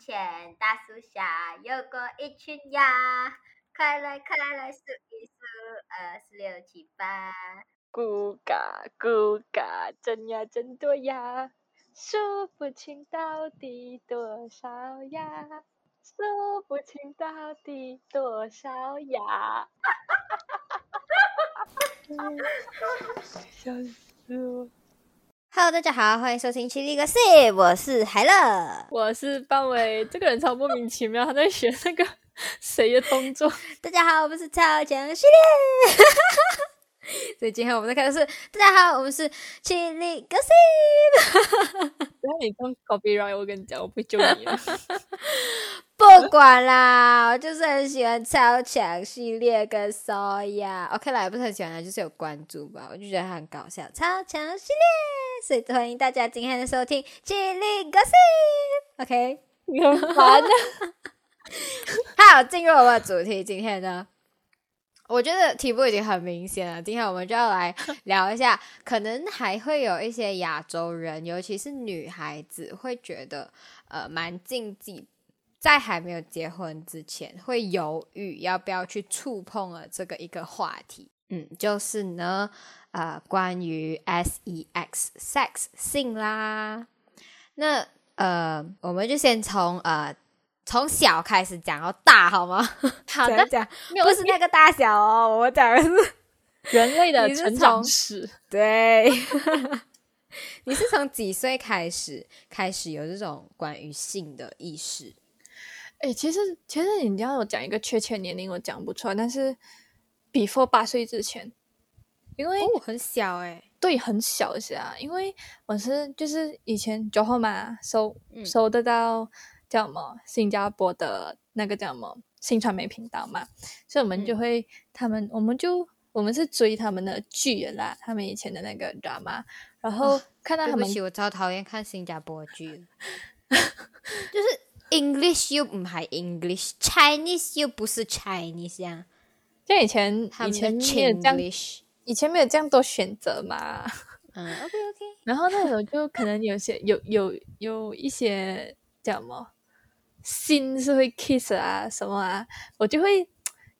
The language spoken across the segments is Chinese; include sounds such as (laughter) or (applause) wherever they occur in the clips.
前大树下有过一群鸭，快来快来数一数，二四六七八。咕嘎咕嘎，真呀真多呀，数不清到底多少呀，数不清到底多少呀。哈哈哈哈哈！笑死我。Hello，大家好，欢迎收听《七力个 C》，我是海乐。我是范伟，这个人超莫名其妙，他在学那个 (laughs) 谁的动作。大家好，我们是超强系列。所以今天我们在看的是，大家好，我们是七力个 C。然后你用 copyright，我跟你讲，我不会救你了。(laughs) 不管啦，我就是很喜欢超强系列跟 Soya。OK 啦，也不是很喜欢啦，就是有关注吧，我就觉得它很搞笑。超强系列，所以欢迎大家今天的收听《七力个 C》。OK，你很烦啊！(laughs) (laughs) 好，进入我们的主题，今天呢？我觉得题目已经很明显了。今天我们就要来聊一下，(laughs) 可能还会有一些亚洲人，尤其是女孩子，会觉得呃蛮禁忌，在还没有结婚之前会犹豫要不要去触碰了这个一个话题。嗯，就是呢，呃，关于 sex sex 性啦。那呃，我们就先从呃。从小开始讲到大好吗？(laughs) 好的，讲不是那个大小哦，我讲的是 (laughs) 人类的成长史。对，(laughs) 你是从几岁开始开始有这种关于性的意识？哎、欸，其实其实你要我讲一个确切年龄，我讲不出来，但是 before 八岁之前，因为哦很小哎、欸，对，很小下，因为我是就是以前九号嘛收收得到。叫什么？新加坡的那个叫什么新传媒频道嘛，所以我们就会，嗯、他们我们就我们是追他们的剧啦，他们以前的那个 drama，然后看到他们，对不起，我超讨厌看新加坡剧，就是 English 又唔係 English，Chinese 又不是 Chinese 呀、啊，就以前以前没有這樣，以前没有这样多选择嘛，嗯，OK OK，然后那種就可能有些有有有一些叫什么。心是会 kiss 啊，什么啊，我就会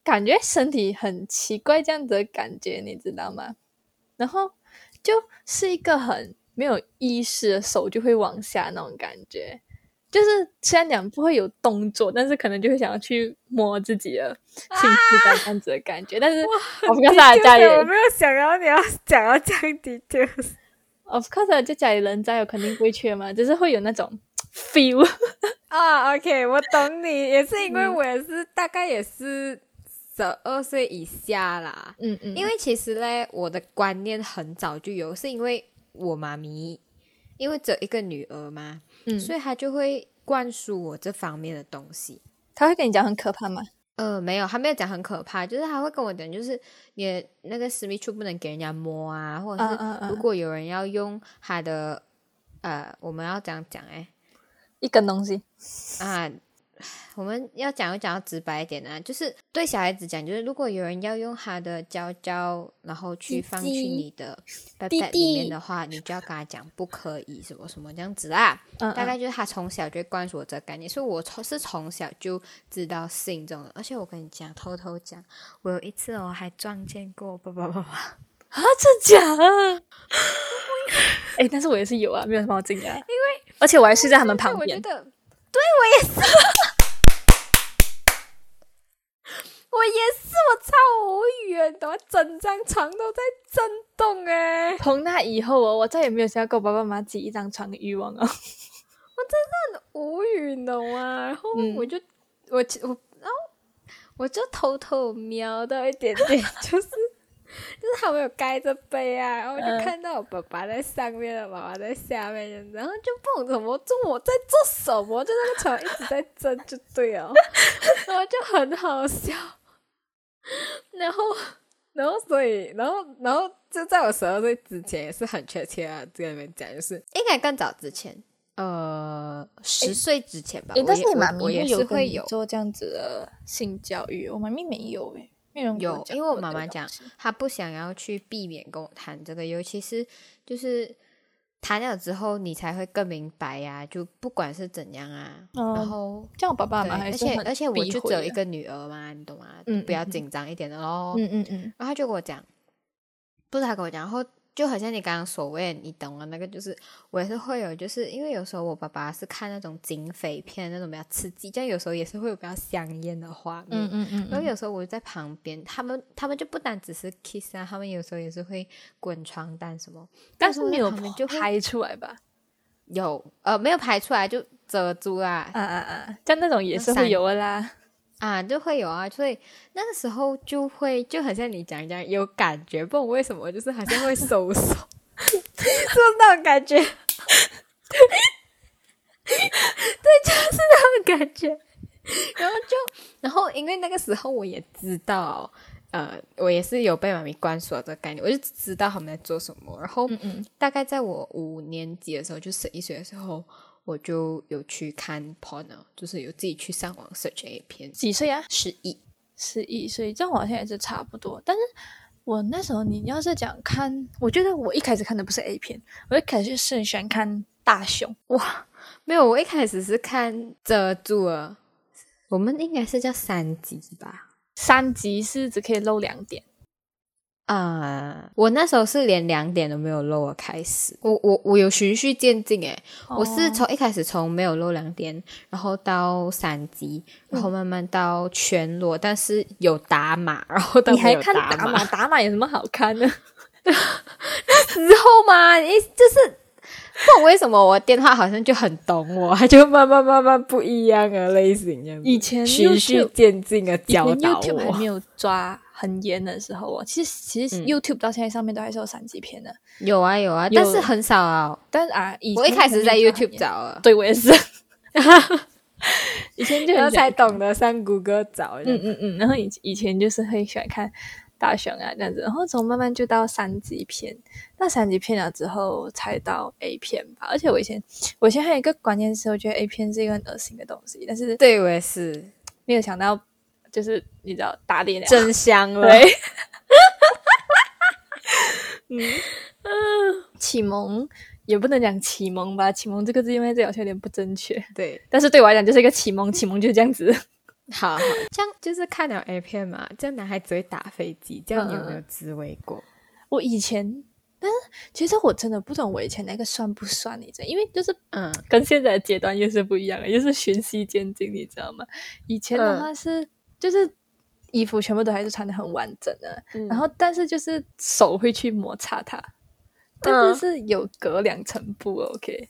感觉身体很奇怪，这样子的感觉，你知道吗？然后就是一个很没有意识的手就会往下那种感覺，就是虽然讲不会有动作，但是可能就会想要去摸自己的性器官這樣子的感觉。啊、但是，of course，家里我没有想要你要講到這樣 details，of course，就家里人在，我肯定不会去嘛，只是会有那种 feel。(laughs) 啊、oh,，OK，我懂你，也是因为我也是、嗯、大概也是十二岁以下啦，嗯嗯，因为其实咧我的观念很早就有，是因为我妈咪因为只有一个女儿嘛，嗯，所以他就会灌输我这方面的东西。他会跟你讲很可怕吗？呃，没有，他没有讲很可怕，就是他会跟我讲，就是你那个私密处不能给人家摸啊，或者是如果有人要用他的，呃，我们要這樣講誒。一根东西啊，我们要讲就讲到直白一点啊，就是对小孩子讲，就是如果有人要用他的膠膠，然后去放去你的 backpack 裡面的话，你就要跟他讲不可以什么什么这样子啦。嗯嗯大概就是他从小就灌输我這個概念，所以我從是从小就知道性這種，而且我跟你讲，偷偷讲，我有一次我还撞见过爸爸爸爸 (laughs) 啊，真假的？(laughs) 哎、欸，但是我也是有啊，没有什么好惊讶，因为。而且我还睡在他们旁边。我覺得，對我也是，我也是，我超无语的，整张床都在震动哎。从那以后哦，我再也没有想要跟我爸爸妈妈挤一张床的欲望啊。我真的很无语，你懂嗎？然后我就，嗯、我我，然后我就偷偷瞄到一点点，就是。(laughs) 就是他们有盖着被啊，然后我就看到我爸爸在上面，媽、嗯、媽在下面，然后就不懂怎么做，我在做什么，就那个床一直在震，就对哦，然后就很好笑，(laughs) 然后，然后所以，然后，然后就在我十二岁之前也是很確切啊，這裡面讲就是应该更早之前，呃，十岁之前吧。誒，但是你妈咪也是会有做这样子的性教育，我妈咪没有誒。有，因为我妈妈讲，她不想要去避免跟我谈这个，尤其是就是谈了之后，你才会更明白呀。就不管是怎样啊，然后这样爸爸妈妈而且而且我就只有一个女儿嘛，你懂吗？嗯，不要紧张一点的喽。嗯嗯嗯。然后他就跟我讲，不是他跟我讲，然后。就好像你刚刚所谓，你懂了那个，就是我也是会有，就是因为有时候我爸爸是看那种警匪片，那种比较刺激，但有时候也是会有比较香艳的画面。嗯嗯嗯。然后有时候我在旁边，他们他们就不单只是 kiss 啊，他们有时候也是会滚床单什么。但是没有就拍出来吧？有呃，没有拍出来就遮住啊。啊啊啊！像那种也是会有的啦。啊，就会有啊，所以那个时候就会就很像你讲一讲有感觉，不懂为什么，就是好像会收手，是那种感觉，对，就是那种感觉。然后就，然后因为那个时候我也知道，呃，我也是有被妈咪灌输这个概念，我就知道他们在做什么。然后嗯大概在我五年级的时候，就十一岁的时候。我就有去看 porno，就是有自己去上网 search A 片。几岁啊？十一，十一岁，这样好像也是差不多。但是我那时候，你要是讲看，我觉得我一开始看的不是 A 片，我一开始是很喜欢看大熊。哇，(laughs) 没有，我一开始是看遮住了。我们应该是叫三级吧？三级是只可以露两点。啊，我那时候是连两点都没有露，开始，我我我有循序渐进诶，我是从一开始从没有露两点，然后到三级，然后慢慢到全裸，但是有打码，然后你还看打码？打码有什么好看的？那时候嘛，你就是。不为什么我电话好像就很懂我，他就慢慢慢慢不一样的类型这样。以前循序渐进的教导我。还没有抓很严的时候哦，其实其实 YouTube 到现在上面都还是有三级片的。有啊有啊，但是很少啊。但是啊，我一开始在 YouTube 找了，对我也是。(laughs) 以前就 (laughs) 才懂得上谷歌找。嗯嗯嗯，然后以以前就是很喜欢看。大熊啊，这样子，然后从慢慢就到三级片，到三级片了之后才到 A 片吧。而且我以前，我以前还有一个观念是，我觉得 A 片是一个很恶心的东西。但是对我也是没有想到，就是你知道打脸真香了。嗯 (laughs) 嗯，启蒙也不能讲启蒙吧，启蒙这个字因为这好像有点不正确。对，但是对我来讲就是一个启蒙，启蒙就是这样子。好，这样就是看了 A 片嘛？这样男孩子会打飞机，这样你有没有滋味过？我以前，但是其实我真的不懂我以前那个算不算？你知道，因为就是嗯，跟现在的阶段又是不一样了，又是循序渐进，你知道吗？以前的话是就是衣服全部都还是穿的很完整的，然后但是就是手会去摩擦它，但是是有隔两层布，OK？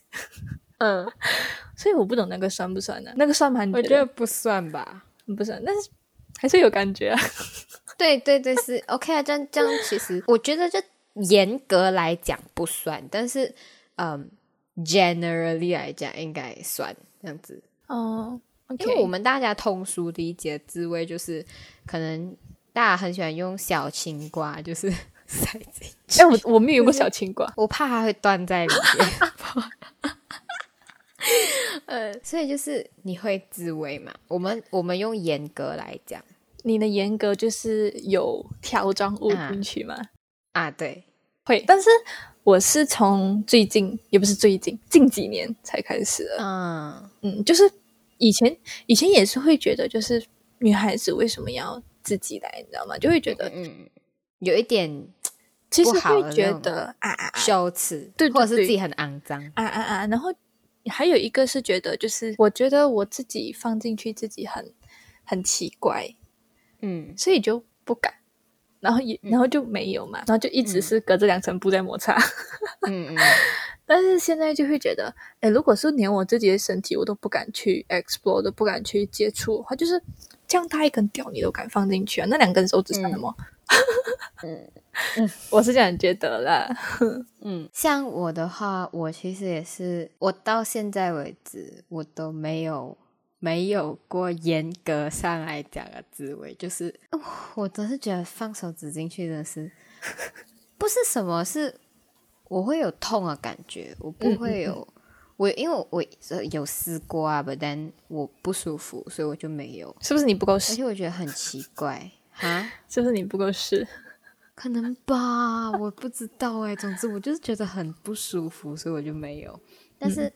嗯，(laughs) 所以我不懂那个算不算呢？那个算吗？我觉得不算吧。不算，但是还是有感觉啊。(laughs) 对对对，是 OK 啊。这样这样，其实我觉得，就严格来讲不算，但是嗯，generally 来讲应该算这样子。哦，因为我们大家通俗理解滋味，就是可能大家很喜欢用小青瓜，就是 (laughs) 塞进去。哎，我我没有过小青瓜，我怕它会断在里面。(laughs) 呃，所以就是你会自慰嘛？我们我们用严格来讲，你的严格就是有条状物进去吗？啊，对，会。但是我是从最近，也不是最近，近几年才开始的。嗯嗯，就是以前以前也是会觉得，就是女孩子为什么要自己来，你知道吗？就会觉得嗯，有一点其实会觉得啊啊羞耻，对，或者是自己很肮脏啊啊啊，然后。还有一个是觉得，就是我觉得我自己放进去自己很很奇怪，嗯，所以就不敢，然后也然后就没有嘛，然后就一直是隔着两层布在摩擦，嗯嗯，(laughs) 但是现在就会觉得，哎，如果是连我自己的身体我都不敢去 explore，都不敢去接触的话，就是这样大一根屌你都敢放进去啊？那两根手指算什么？嗯嗯，(laughs) 我是这样觉得啦。嗯，像我的话，我其实也是，我到现在为止，我都没有没有过严格上来讲的滋味，就是我都是觉得放手指进去的是 (laughs) 不是什么，是我会有痛的感觉，我不会有我，因为我有试过啊，但我不舒服，所以我就没有。是不是你不够试？而且我觉得很奇怪。啊，是不是你不够试？可能吧，我不知道哎。总之我就是觉得很不舒服，所以我就没有。但是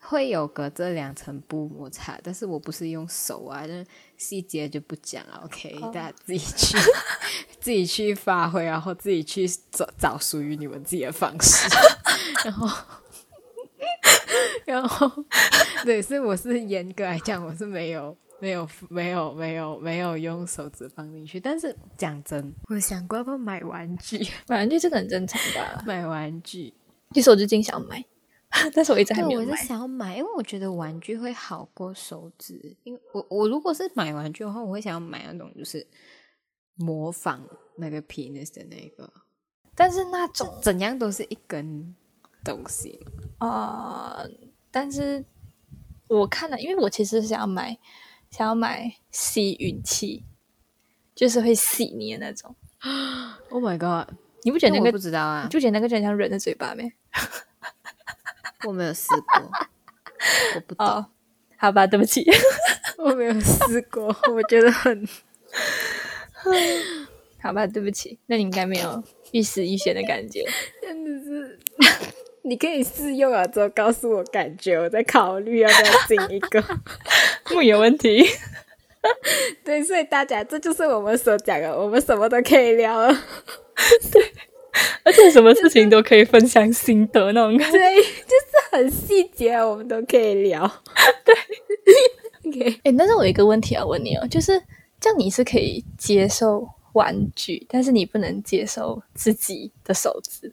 会有隔这两层布摩擦，但是我不是用手啊，那细节就不讲了。OK，大家自己去 (laughs) 自己去发挥，然后自己去找找属于你们自己的方式。(laughs) 然后，然后，对，所以我是严格来讲，我是没有。没有没有没有没有用手指放进去，但是讲真，我想过要不买玩具，买玩具这个很正常的。买玩具，其实我最近想买，(laughs) 但是我一直还没有买。我是想要买，因为我觉得玩具会好过手指。因为我我如果是买玩具的话，我会想要买那种就是模仿那个 penis 的那个，但是那种怎样都是一根东西啊。但是我看了，因为我其实是想要买。想要买吸吮器，就是会吸你的那种。(gasps) Oh my god！你不觉得那个不知道啊？就觉得那个就像人的嘴巴没？(laughs) 我没有试过，我不懂。好吧，对不起，(laughs) 我没有试过，我觉得很……好吧，对不起，那你应该没有欲死欲仙的感觉，(laughs) 真的是。(laughs) 你可以试用了之后告诉我感觉，我再考虑要不要进一个。木有问题。对，所以大家这就是我们所讲的，我们什么都可以聊了。对，而且什么事情都可以分享心得那种感觉。对，就是很细节，我们都可以聊。(laughs) 对。OK，哎，但是我有一个问题要问你哦，就是这样你是可以接受玩具，但是你不能接受自己的手指。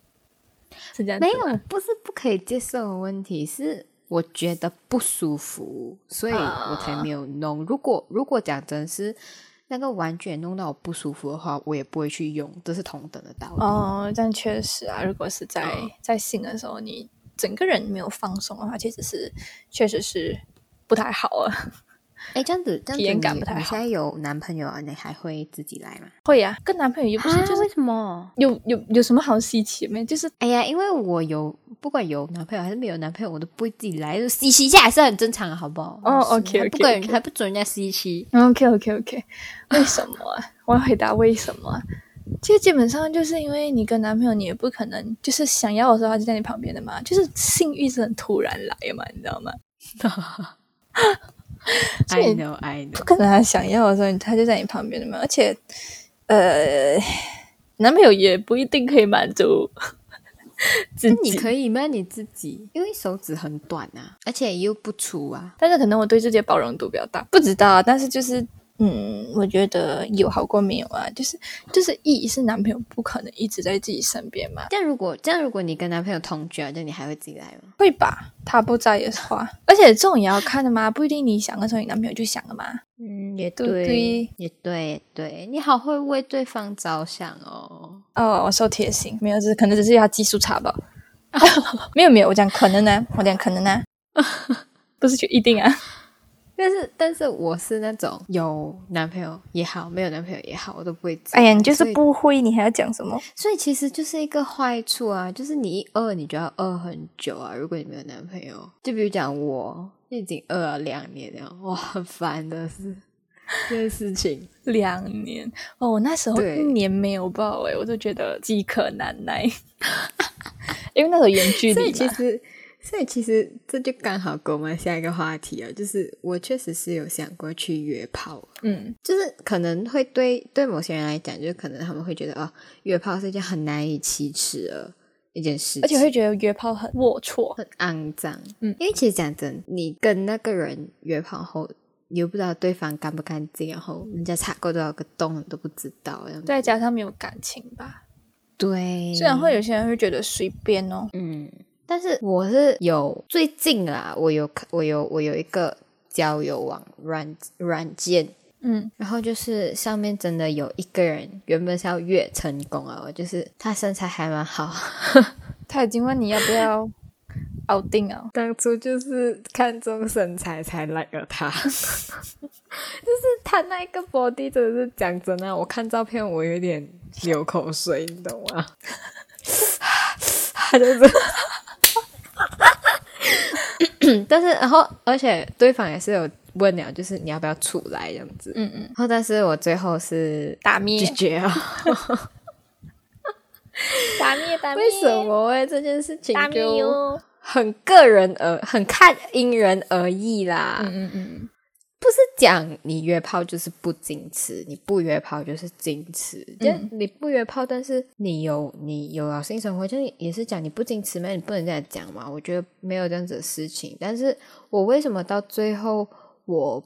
是这样没有，不是不可以接受的问题，是我觉得不舒服，所以我才没有弄。如果如果讲真是那个玩具弄到我不舒服的话，我也不会去用，这是同等的道理。哦，但确实啊，如果是在在性的时候，你整个人没有放松的话，其实是确实是不太好啊。哎，这样子，体验感不太好。你现在有男朋友啊？你还会自己来吗？会呀，跟男朋友又不是，就是为什么？有有有什么好稀奇没？就是哎呀，因为我有不管有男朋友还是没有男朋友，我都不会自己来，就稀奇一下还是很正常的，好不好？哦，OK OK，不管还不准人家稀奇。OK OK OK，为什么？(laughs) 我要回答为什么？其实基本上就是因为你跟男朋友，你也不可能就是想要的时候他就在你旁边的嘛，就是性欲是很突然来嘛，你知道吗？(laughs) I know, I know。不可能他想要的时候，他就在你旁边的嘛。而且，呃，男朋友也不一定可以满足。那你可以吗？你自己，因为手指很短啊，而且又不粗啊。但是可能我对自己的包容度比较大，不知道啊。但是就是。嗯，我觉得有好过没有啊，就是就是一是男朋友不可能一直在自己身边嘛。但如果这样，如果你跟男朋友同居啊，那你还会自己来吗？会吧，他不在的话，而且这种也要看的嘛，不一定你想的时候，你男朋友就想了嘛。嗯，也对，也对，对你好会为对方着想哦。哦，我说贴心，没有，只是可能只是他技术差吧。(laughs) 没有没有，我讲可能呢，我讲可能呢，(laughs) 不是就一定啊。但是，但是我是那种有男朋友也好，没有男朋友也好，我都不会。哎呀，你就是不会，你还要讲什么？所以其实就是一个坏处啊，就是你一饿，你就要饿很久啊。如果你没有男朋友，就比如讲我已经饿了两年了，哇，很烦的是 (laughs) 这件事情。两年哦，我那时候一年没有抱哎，我都觉得饥渴难耐，(laughs) 因为那个远距离其实。所以其实这就刚好跟我们下一个话题啊，就是我确实是有想过去约炮，嗯，就是可能会对对某些人来讲，就可能他们会觉得哦，约炮是一件很难以启齿的一件事，而且会觉得约炮很龌龊、很肮脏，嗯，因为其实讲真，你跟那个人约炮后，你又不知道对方干不干净，然后人家插过多少个洞你都不知道，再加上没有感情吧，对，虽然会有些人会觉得随便哦，嗯。但是我是有最近啦，我有我有我有一个交友网软软件，嗯，然后就是上面真的有一个人原本是要越成功啊，就是他身材还蛮好，(laughs) 他已经问你要不要熬定啊，当初就是看中身材才来了他，(laughs) 就是他那个 body 真的是讲真的，我看照片我有点流口水，你懂吗？(laughs) 他就是。(laughs) 但是，然后，而且对方也是有问了，就是你要不要出来这样子。嗯嗯。然后，但是我最后是打灭拒绝啊。(laughs) 打灭打灭？为什么哎？这件事情就？很个人而很看因人而异啦。嗯嗯嗯，不是讲你约炮就是不矜持，你不约炮就是矜持。就嗯你不约炮，但是你有你有了性生活，就是也是讲你不矜持嘛，你不能这样讲嘛。我觉得没有这样子的事情。但是我为什么到最后我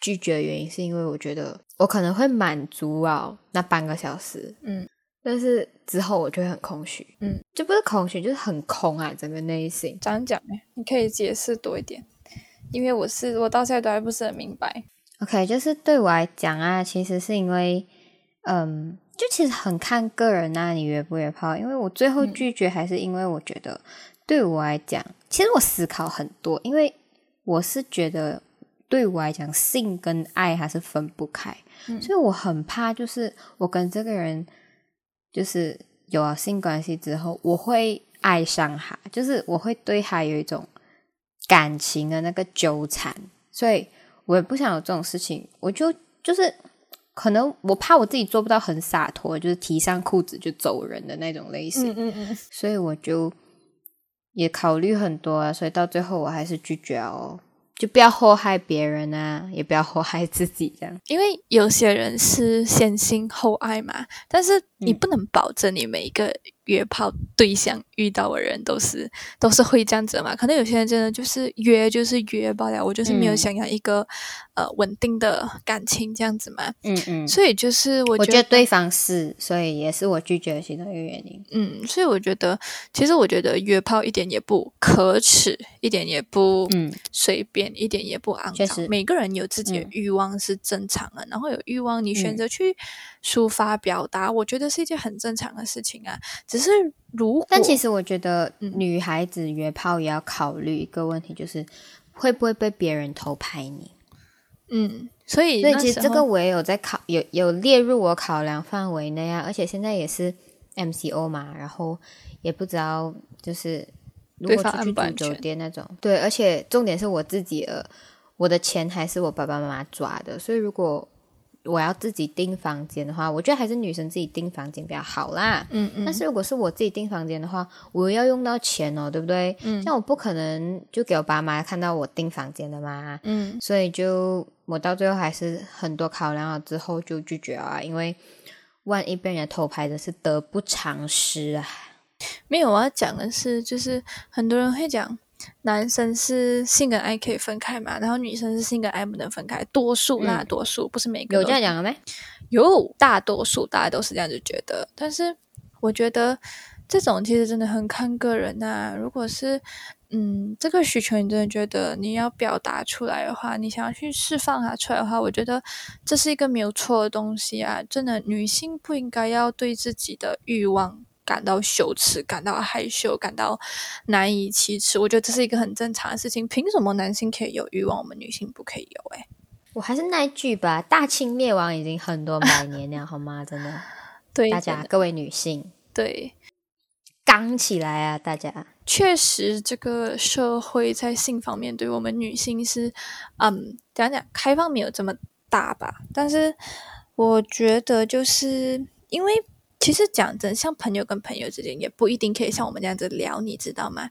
拒绝的原因，是因为我觉得我可能会满足啊那半个小时，嗯，但是之后我就会很空虚，嗯，就不是空虚，就是很空啊，整个内心。这样讲呢，你可以解释多一点，因为我是我到现在都还不是很明白。OK，就是对我来讲啊，其实是因为，嗯，就其实很看个人啊，你约不约炮。因为我最后嗯拒绝，还是因为我觉得对我来讲，其实我思考很多，因为我是觉得对我来讲，性跟爱还是分不开，嗯所以我很怕，就是我跟这个人就是有了性关系之后，我会爱上他，就是我会对他有一种感情的那个纠缠，所以我也不想有这种事情，我就就是可能我怕我自己做不到很洒脱，就是提上裤子就走人的那种类型，嗯嗯，所以我就也考虑很多啊，所以到最后我还是拒绝哦，就不要祸害别人啊，也不要祸害自己，这样。因为有些人是先心后爱嘛，但是你嗯不能保证你每一个约炮对象遇到的人都是都是会这样子的嘛。可能有些人真的就是约就是约罢了，我就是没有嗯想要一个、呃稳定的感情这样子嘛。嗯嗯，所以就是我觉我觉得对方是，所以也是我拒绝其中一个原因。嗯，所以我觉得，其实我觉得约炮一点也不可耻，一点也不嗯随便，一点也不肮脏。每个人有自己的嗯欲望是正常的，然后有欲望，你选嗯择去抒发表达，我觉得是一件很正常的事情啊。只是如果，但其实我觉得嗯女孩子约炮也要考虑一个问题，就是会不会被别人偷拍你。嗯，所以所以其实这个我也有在考，有有列入我考量范围内啊。而且现在也是 MCO 嘛，然后也不知道就是如果出去住酒店那种，对，而且重点是我自己的，我的钱还是我爸爸妈妈抓的，所以如果我要自己订房间的话，我觉得还是女生自己订房间比较好啦。嗯嗯，但是如果是我自己订房间的话，我要用到钱哦，对不对？嗯像我不可能就给我爸妈看到我订房间的嘛，嗯所以就我到最后还是很多考量了之后就拒绝了啊，因为万一被人家偷拍的是得不偿失啊。没有，我要讲的是，就是很多人会讲，男生是性跟爱可以分开嘛，然后女生是性跟爱不能分开，多数啦，嗯多数不是每个有这样讲的没？有大多数大家都是这样子觉得，但是我觉得这种其实真的很看个人呐、如果是嗯这个需求你真的觉得你要表达出来的话，你想要去释放它出来的话，我觉得这是一个没有错的东西啊！真的，女性不应该要对自己的欲望。感到羞耻，感到害羞，感到难以启齿，我觉得这是一个很正常的事情。凭什么男性可以有欲望，我们女性不可以有、欸？诶我还是那一句吧，大清灭亡已经很多百年了，好吗？真的，(laughs) 对大家各位女性，对，刚起来啊！大家，确实，这个社会在性方面对我们女性是，嗯，讲讲开放没有这么大吧。但是我觉得，就是因为其实讲真，像朋友跟朋友之间也不一定可以像我们这样子聊，你知道吗？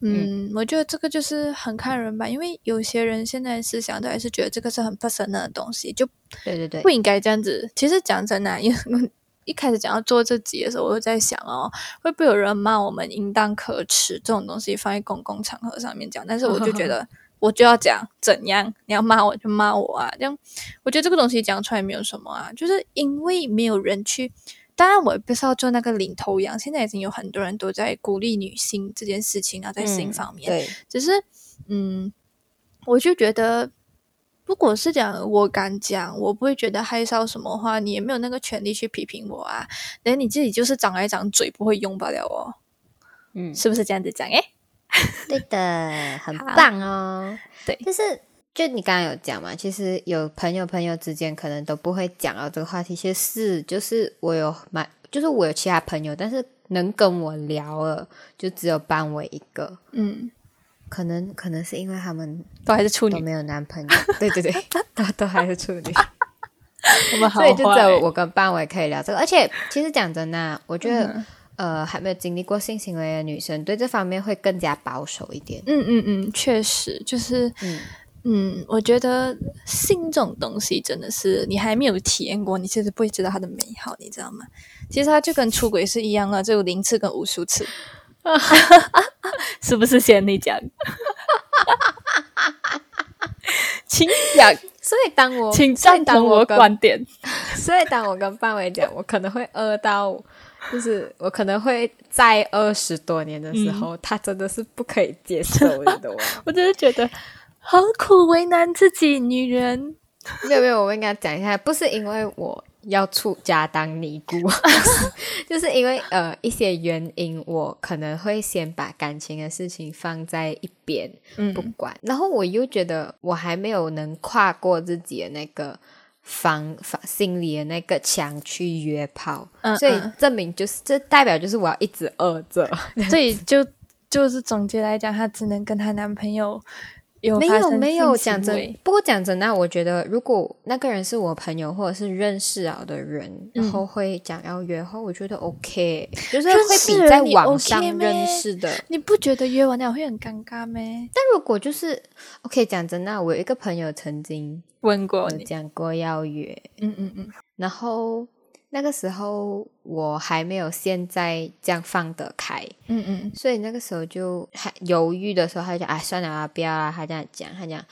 嗯，我觉得这个就是很看人吧，因为有些人现在思想都还是觉得这个是很 personal 的东西，就对对对不，应该这样子。其实讲真的、因为一开始讲要做这集的时候，我就在想哦，会不会有人骂我们应当可耻这种东西放在公共场合上面讲？但是我就觉得 (laughs) 我就要讲怎样，你要骂我就骂我啊，这样我觉得这个东西讲出来没有什么啊，就是因为没有人去。当然，我也不是要做那个领头羊。现在已经有很多人都在鼓励女性这件事情啊，在性嗯方面，对，只是，嗯，我就觉得，如果是讲我敢讲，我不会觉得害臊什么话，你也没有那个权利去批评我啊。等你自己就是长来长嘴不会用罢了哦，嗯，是不是这样子讲？诶，对的，很棒哦。对就是就你刚刚有讲嘛，其实有朋友朋友之间可能都不会讲到这个话题。其实是就是我有蛮，就是我有其他朋友，但是能跟我聊了，就只有班委一个。嗯，可能可能是因为他们都还是处女，都没有男朋友，对对对，都都还是处女，(laughs) 我们好所以就只有我跟班委可以聊这个。而且其实讲真的啊，我觉得、嗯呃还没有经历过性行为的女生，对这方面会更加保守一点。嗯嗯嗯，确实就是，嗯嗯，我觉得性这种东西真的是你还没有体验过，你其实不会知道它的美好，你知道吗？其实它就跟出轨是一样的，只有零次跟无数次，(laughs) 是不是先你讲？请讲，(laughs) 所以当我请赞同我观点。所以当我跟范伟讲，我可能会饿到，就是我可能会在二十多年的时候，他真的是不可以接受，你懂吗？(laughs) 我真的觉得何苦为难自己，女人。没有没有，我们跟他讲一下，不是因为我要出家当尼姑，(laughs) 就是因为呃一些原因，我可能会先把感情的事情放在一边嗯不管，然后我又觉得我还没有能跨过自己的那个。防防心里的那个墙去约炮，所以证明就是这代表就是我要一直饿着，所以就就是总结来讲，她只能跟她男朋友有没有没有性讲真不过讲真的，我觉得如果那个人是我朋友或者是认识啊的人，然后会讲要约后，我觉得 OK，就是会比在网上咩？认识的。你不觉得约完了会很尴尬咩？但如果就是 OK，讲真的，我有一个朋友曾经有问过你，讲过要约，嗯嗯嗯，然后那个时候我还没有现在这样放得开，嗯嗯，所以那个时候就还犹豫的时候，他就讲哎算了啊，不要啊，他这样讲，他讲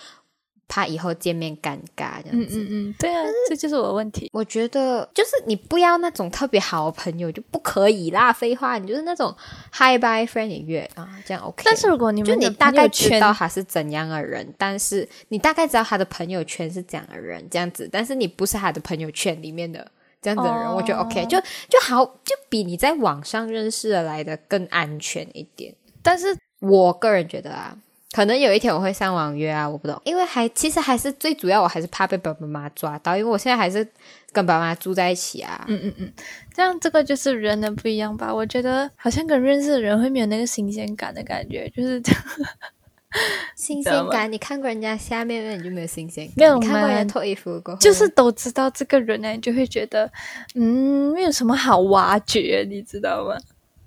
怕以后见面尴尬这样嗯子。嗯嗯，对啊，这就是我的问题。我觉得就是你不要那种特别好的朋友就不可以啦，废话，你就是那种 hi bye friend 你约啊，这样 OK。但是如果你就你大概知道他是怎样的人，但是你大概知道他的朋友圈是怎样的人，这样子，但是你不是他的朋友圈里面的这样子的人，哦我觉得 OK，就就好，就比你在网上认识的来的更安全一点。但是我个人觉得啊，可能有一天我会上网约啊，我不懂，因为还其实还是最主要，我还是怕被爸爸妈妈抓到，因为我现在还是跟爸妈住在一起啊。嗯嗯嗯，这样这个就是人的不一样吧？我觉得好像跟认识的人会没有那个新鲜感的感觉，就是新知 (laughs) 道吗鲜感，你看过人家下面，那你就没有新鲜感。没有你看过人家脱衣服过后，就是都知道这个人呢，你就会觉得嗯，没有什么好挖掘，你知道吗？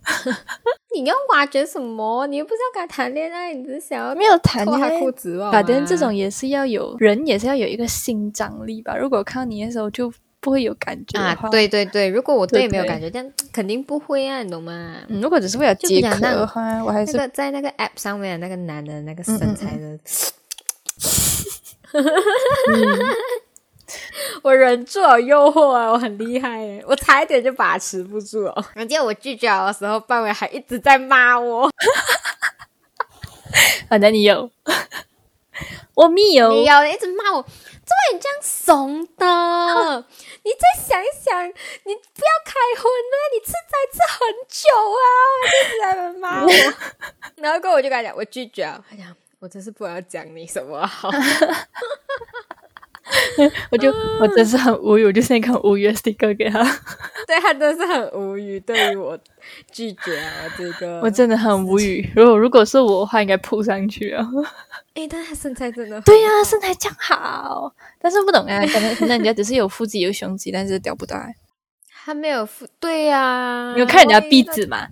(laughs) 你要挖掘什么？你又不是要跟他谈恋爱，你只是想要没有谈恋爱裤子哦。反正这种也是要有人，也是要有一个新张力吧。如果看到你的时候就不会有感觉啊，，对对对，如果我对没有感觉，这样 (tsk) 肯定不会啊，你懂吗？嗯，如果只是为了就解渴的话，我还那是个在那个 app 上面的那个男的那个身材的，(laughs) 我忍住了诱惑啊，我很厉害耶，我差一点就把持不住哦。而且我拒绝的时候，范伟还一直在骂我，(laughs) 反正你有，(laughs) 我没有，你有人一直骂我，怎么你这样怂的？你再想一想，你不要开荤了，你吃斋吃很久啊！我就一直在那边骂我，(laughs) 然后过后我就跟他讲，我拒绝了。他讲，我真是不知道讲你什么好。(laughs) (laughs) 我就我真是很无语，我就现在看无语的 sticker 给他，(laughs) 对他真是很无语，对于我拒绝啊这个，我真的很无语。如果如果是我的话，应该扑上去啊。哎，但他身材真的对呀、好身材这样好，但是不懂啊，可能可能人家只是有腹肌有胸肌，但是屌不大。他没有腹，对呀、你有看人家壁纸吗？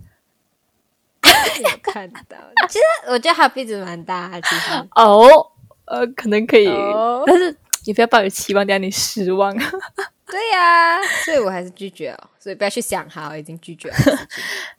有看到，其实我觉得他壁纸蛮大，其实。(laughs) 哦，呃，可能可以，哦但是你不要抱有期望，等下你失望。(laughs) 对呀、所以我还是拒绝了，所以不要去想哈，我已经拒绝了。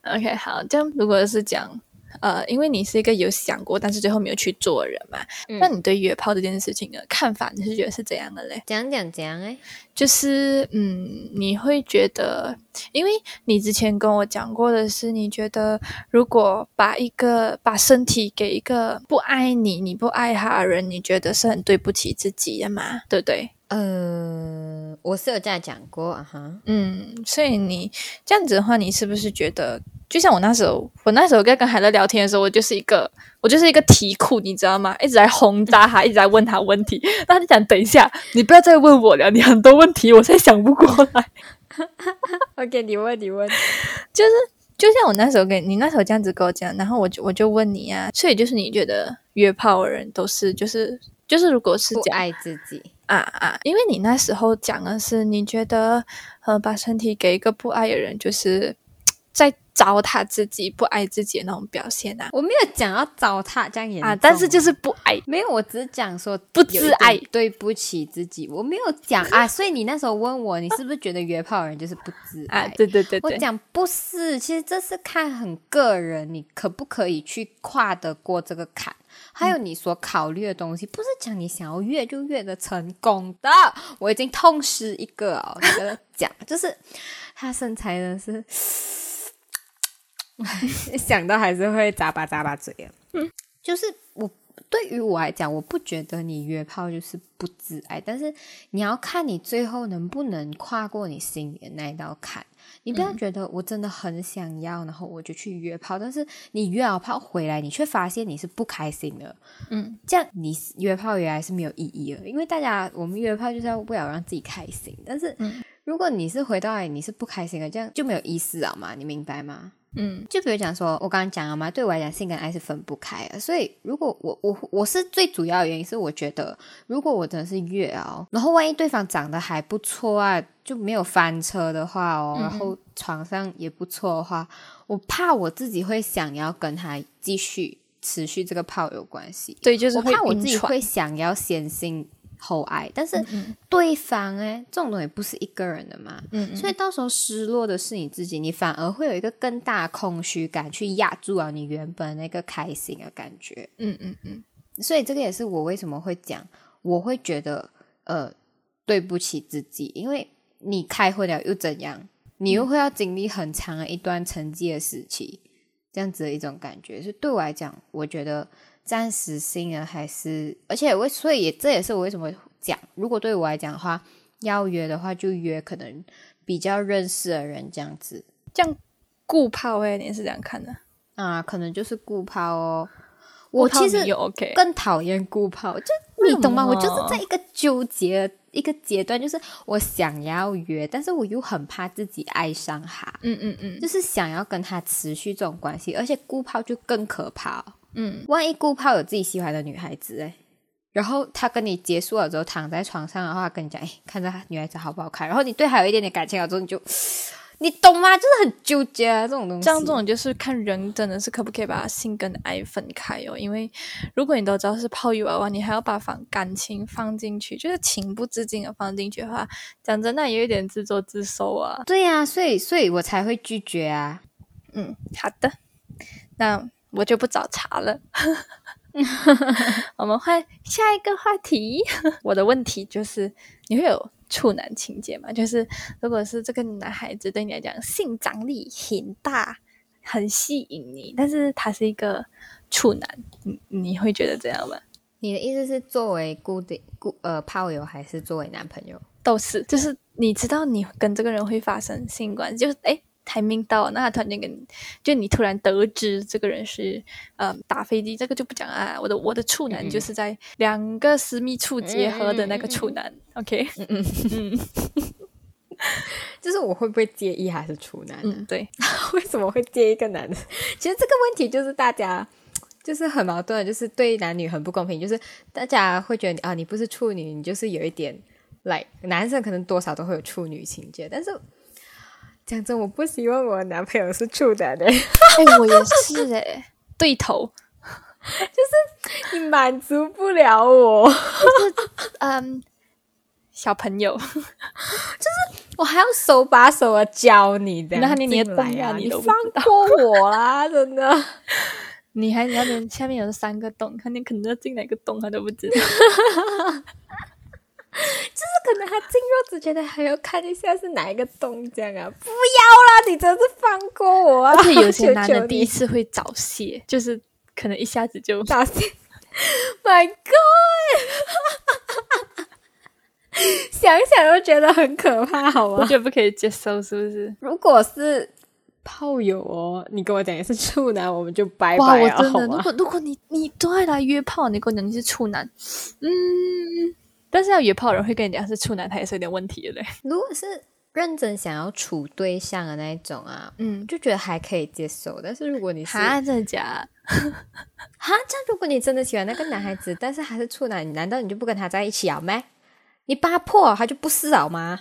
(laughs) OK，好，这样如果是讲，呃，因为你是一个有想过，但是最后没有去做的人嘛，嗯那你对约炮这件事情的看法，你是觉得是怎样的嘞？讲讲讲哎，就是，嗯，你会觉得，因为你之前跟我讲过的是，你觉得如果把一个把身体给一个不爱你、你不爱他的人，你觉得是很对不起自己的嘛？对不对？呃，我是有这样讲过啊哈，嗯，所以你这样子的话，你是不是觉得，就像我那时候，我那时候在跟海乐聊天的时候，我就是一个，我就是一个题库，你知道吗？一直在轰炸他，一直在问他问题。(laughs) 那他就讲，等一下，你不要再问我了，你很多问题我现在想不过来。(laughs) OK，你问你问，就是就像我那时候跟你那时候这样子跟我讲，然后我就我就问你啊，所以就是你觉得约炮的人都是就是就是如果是不爱自己，啊啊，因为你那时候讲的是你觉得呃把身体给一个不爱的人，就是在糟蹋自己、不爱自己的那种表现啊。我没有讲要糟蹋这样严重啊，但是就是不爱，没有，我只是讲说不自爱，对不起自己。我没有讲啊，所以你那时候问我，你是不是觉得约炮人就是不自爱？(laughs) 对对对，我讲不是，其实这是看很个人，你可不可以去跨得过这个坎？还有你所考虑的东西，不是讲你想要越就越的成功的。我已经痛失一个哦，你跟他讲，(laughs) 就是他身材呢是。(laughs) 想到还是会咂巴咂巴嘴啊。嗯，就是我对于我来讲，我不觉得你约炮就是不自爱，但是你要看你最后能不能跨过你心里的那一道坎。你不要觉得我真的很想要，然后我就去约炮，但是你约好炮回来，你却发现你是不开心的。嗯，这样你约炮原来是没有意义的，因为大家我们约炮就是要为了让自己开心，但是如果你是回到来你是不开心的，这样就没有意思了嘛？你明白吗？嗯，就比如讲说，我刚刚讲了嘛，对我来讲，性跟爱是分不开的。所以，如果我我我是最主要的原因是，我觉得如果我真的是月哦，然后万一对方长得还不错啊，就没有翻车的话哦，然后床上也不错的话，我怕我自己会想要跟他继续持续这个炮友关系。对，就是我怕我自己会想要先性。厚爱，但是对方哎，这种东西不是一个人的嘛，所以到时候失落的是你自己，你反而会有一个更大空虚感去压住了你原本那个开心的感觉。嗯嗯嗯，所以这个也是我为什么会讲，我会觉得呃对不起自己，因为你开会了又怎样？你又会要经历很长的一段沉寂的时期，这样子的一种感觉，所以对我来讲，我觉得。暂时性的还是，而且我所以这也是我为什么讲，如果对我来讲的话，要约的话就约可能比较认识的人这样子。这样顾炮哎，你是这样看的啊？可能就是顾炮哦。我其实更讨厌顾炮，就你懂吗？我就是在一个纠结一个阶段，就是我想要约，但是我又很怕自己爱上他。嗯嗯嗯，就是想要跟他持续这种关系，而且顾炮就更可怕。嗯，万一顾泡有自己喜欢的女孩子哎，然后他跟你结束了之后躺在床上的话，跟你讲哎，看着女孩子好不好看，然后你对他有一点点感情了之后，你就 (laughs) 你懂吗？就是很纠结啊，这种东西。这样这种就是看人真的是可不可以把性跟爱分开哦，因为如果你都知道是泡友的话，你还要把放感情放进去，就是情不自禁的放进去的话，讲真的有一点自作自受啊。对呀，所以所以我才会拒绝啊。嗯，好的，那。我就不找茬了，(laughs) 我们换下一个话题。(laughs) 我的问题就是，你会有处男情节吗？就是如果是这个男孩子对你来讲性张力很大，很吸引你，但是他是一个处男，你你会觉得这样吗？你的意思是作为固定固呃炮友，还是作为男朋友？都是，就是你知道你跟这个人会发生性关系，就是哎。台名到，那他突然间跟，就你突然得知这个人是，嗯，打飞机，这个就不讲啊。我的我的处男就是在两个私密处结合的那个处男，OK，嗯嗯嗯，就是我会不会介意还是处男？嗯，对，(laughs) 为什么会介意一个男的？其实这个问题就是大家就是很矛盾，就是对男女很不公平，就是大家会觉得啊，你不是处女，你就是有一点，like 男生可能多少都会有处女情节，但是。讲真，我不希望我男朋友是处男的。(laughs) 哎，我也是哎，对头，就是你满足不了我。嗯，小朋友，就是我还要手把手的教你，的，那你你来啊，你放过我啦，真的。(laughs) 你还你那边下面有三个洞，看你可能要进哪个洞，他都不知道。(laughs) 就是可能他进入之前，他还要看一下是哪一个洞这样啊！不要啦，你真是放过我！而且有些男的第一次会早泄，就是可能一下子就早泄。My God！想想都觉得很可怕，好吗？我觉得不可以接受，是不是？如果是炮友哦，你跟我讲你是处男，我们就拜拜了，好吗？如果如果你你都爱来约炮，你跟我讲你是处男，嗯。但是要约炮人会跟你讲是处男，他也是有点问题的嘞。如果是认真想要处对象的那一种啊，嗯，就觉得还可以接受。但是如果你是真的假？(laughs) 哈，这样如果你真的喜欢那个男孩子，(laughs) 但是还是处男，难道你就不跟他在一起啊？没？你扒破他就不是好吗？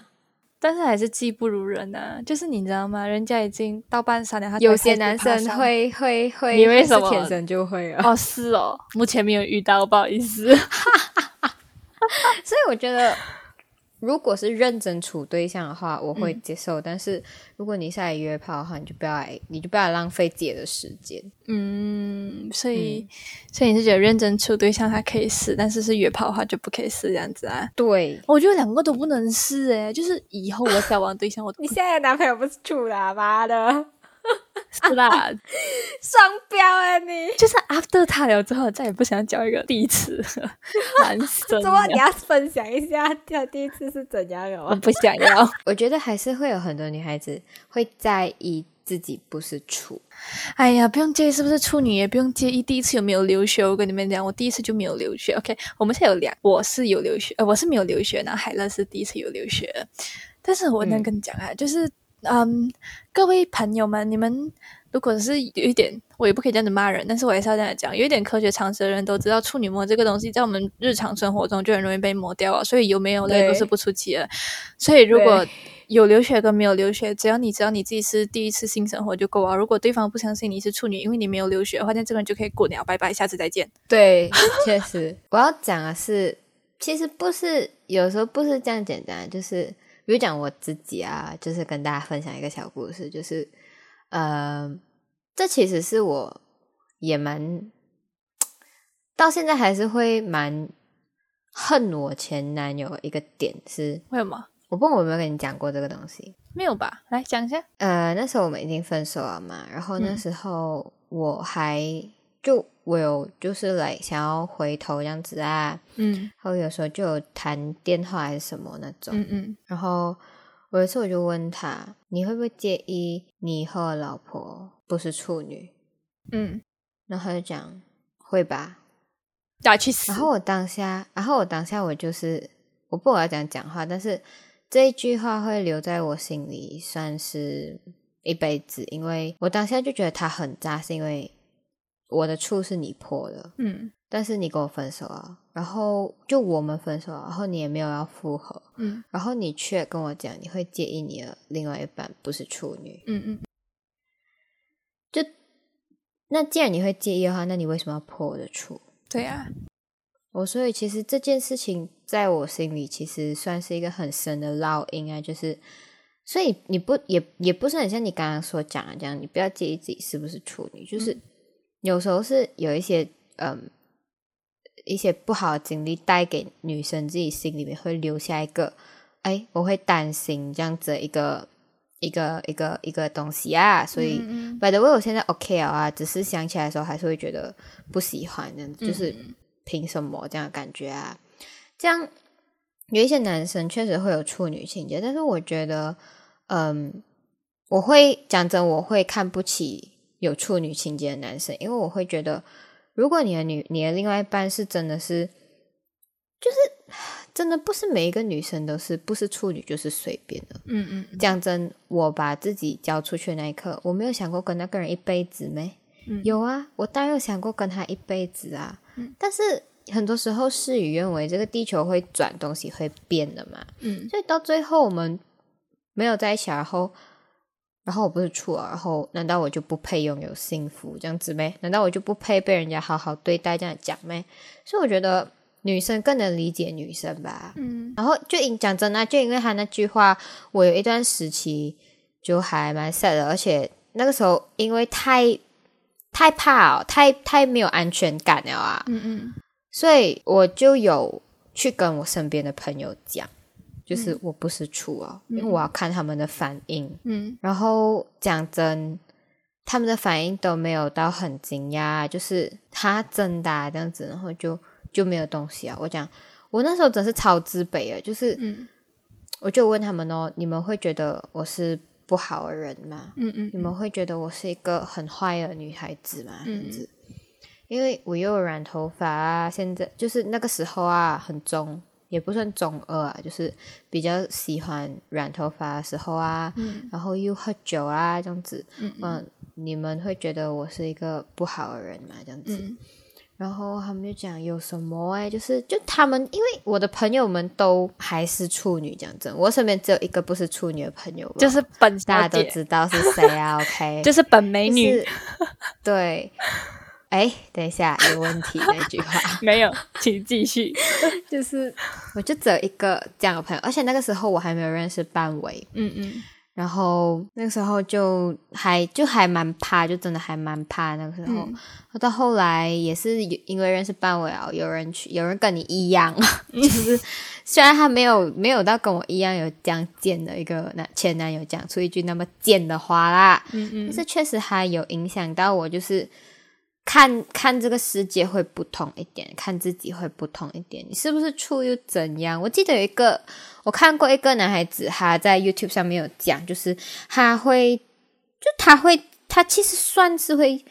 但是还是技不如人啊！就是你知道吗？人家已经到半山了，他有些男生会会会，你为什么天生就会哦？是哦，目前没有遇到，不好意思。(laughs) (laughs) 所以我觉得。如果是认真处对象的话，我会接受。但是如果你是来约炮的话，你就不要来，你就不要浪费自己的时间。嗯，所以所以你是觉得认真处对象他可以试，但是是约炮的话就不可以试这样子啊？对，我觉得两个都不能试诶，就是以后我交往对象，我你现在男朋友不是处啦，妈的！(laughs) 是啦，双标哎，你就是 after 他了之后，再也不想交一个第一次 (laughs) 男生。怎么你要分享一下他第一次是怎样的吗？我不想要。(laughs) 我觉得还是会有很多女孩子会在意自己不是处。哎呀，不用介意是不是处女，也不用介意第一次有没有留学。我跟你们讲，我第一次就没有留学。OK，我们现在有两，我是有留学，呃，我是没有留学，然后海乐是第一次有留学。但是我能跟你讲啊，就是。嗯，各位朋友们，你们如果是有一点，我也不可以这样子骂人，但是我还是要这样讲，有一点科学常识的人都知道，处女膜这个东西在我们日常生活中就很容易被磨掉啊，所以有没有嘞都是不出奇的。所以如果有流血跟没有流血，只要你知道你自己是第一次性生活就够啊。如果对方不相信你是处女，因为你没有流血的话，那这个人就可以滚了，拜拜，下次再见。对，确实，我要讲的是，其实不是，有时候不是这样简单，就是。比如讲我自己啊，就是跟大家分享一个小故事，就是，呃，这其实是我也蛮到现在还是会蛮恨我前男友一个点是为什么？我不知道我有没有跟你讲过这个东西？没有吧？来讲一下。呃，那时候我们已经分手了嘛，然后那时候我还就。我有就是来想要回头这样子啊，嗯，然后有时候就有谈电话还是什么那种，嗯嗯，然后我有一次我就问他，你会不会介意你以后的老婆不是处女？嗯，然后他就讲会吧，打去死。然后我当下，然后我当下我就是我不要讲讲话，但是这一句话会留在我心里，算是一辈子，因为我当下就觉得他很渣，是因为。我的处是你破的，嗯，但是你跟我分手啊，然后就我们分手，然后你也没有要复合，嗯，然后你却跟我讲你会介意你的另外一半不是处女，嗯嗯，就那既然你会介意的话，那你为什么要破我的处？对啊，我所以其实这件事情在我心里其实算是一个很深的烙印啊，就是所以你不也也不是很像你刚刚所讲的这样，你不要介意自己是不是处女，就是。有时候是有一些嗯一些不好的经历带给女生自己心里面会留下一个哎我会担心这样子一个一个一个一个东西啊，所以 by the way 我现在 OK 啊，只是想起来的时候还是会觉得不喜欢，这样就是凭什么这样的感觉啊？这样有一些男生确实会有处女情节，但是我觉得嗯我会讲真我会看不起。有处女情节的男生，因为我会觉得，如果你的女、你的另外一半是真的是，就是 (sighs) 真的不是每一个女生都是不是处女就是随便的。嗯嗯，讲真，我把自己交出去那一刻，我没有想过跟那个人一辈子没？有啊，我当然有想过跟他一辈子啊。嗯，但是很多时候事与愿违，这个地球会转，东西会变的嘛。嗯，所以到最后我们没有在一起，然后。然后我不是处啊，然后难道我就不配拥有幸福这样子咩？难道我就不配被人家好好对待这样讲咩？所以我觉得女生更能理解女生吧。嗯，然后就因讲真的，就因为他那句话，我有一段时期就还蛮 sad 的，而且那个时候因为太太怕哦，太太没有安全感了啊。嗯嗯，所以我就有去跟我身边的朋友讲。就是我不是处啊，因为我要看他们的反应。嗯，然后讲真，他们的反应都没有到很惊讶，就是他真的这样子，然后就就没有东西啊。我讲，我那时候真是超自卑啊，就是，我就问他们哦，你们会觉得我是不好的人吗？嗯嗯，你们会觉得我是一个很坏的女孩子吗？这样子，因为我又染头发啊，现在就是那个时候啊，很中。也不算中二啊，就是比较喜欢染头发的时候啊，然后又喝酒啊这样子，嗯，你们会觉得我是一个不好的人嘛？这样子，然后他们就讲有什么哎，就是就他们，因为我的朋友们都还是处女，讲真，我身边只有一个不是处女的朋友，就是本大家都知道是谁啊？OK，(laughs) 就是本美女。(laughs) 对，哎，等一下有问题那句话 (laughs) 没有，请继续。(laughs) 就是我就只有一个这样的朋友，而且那个时候我还没有认识半尾。嗯嗯。然后那个时候就还就还蛮怕，就真的还蛮怕。那个时候，到后来也是因为认识半尾啊，有人去，有人跟你一样，(laughs) 就是虽然他没有没有到跟我一样有这样贱的一个男前男友讲出一句那么贱的话啦，嗯嗯，但是确实还有影响到我，就是。看看这个世界会不同一点，看自己会不同一点。你是不是处又怎样？我记得有一个，我看过一个男孩子，他在 YouTube 上面有讲，就是他会，就他会，他其实算是会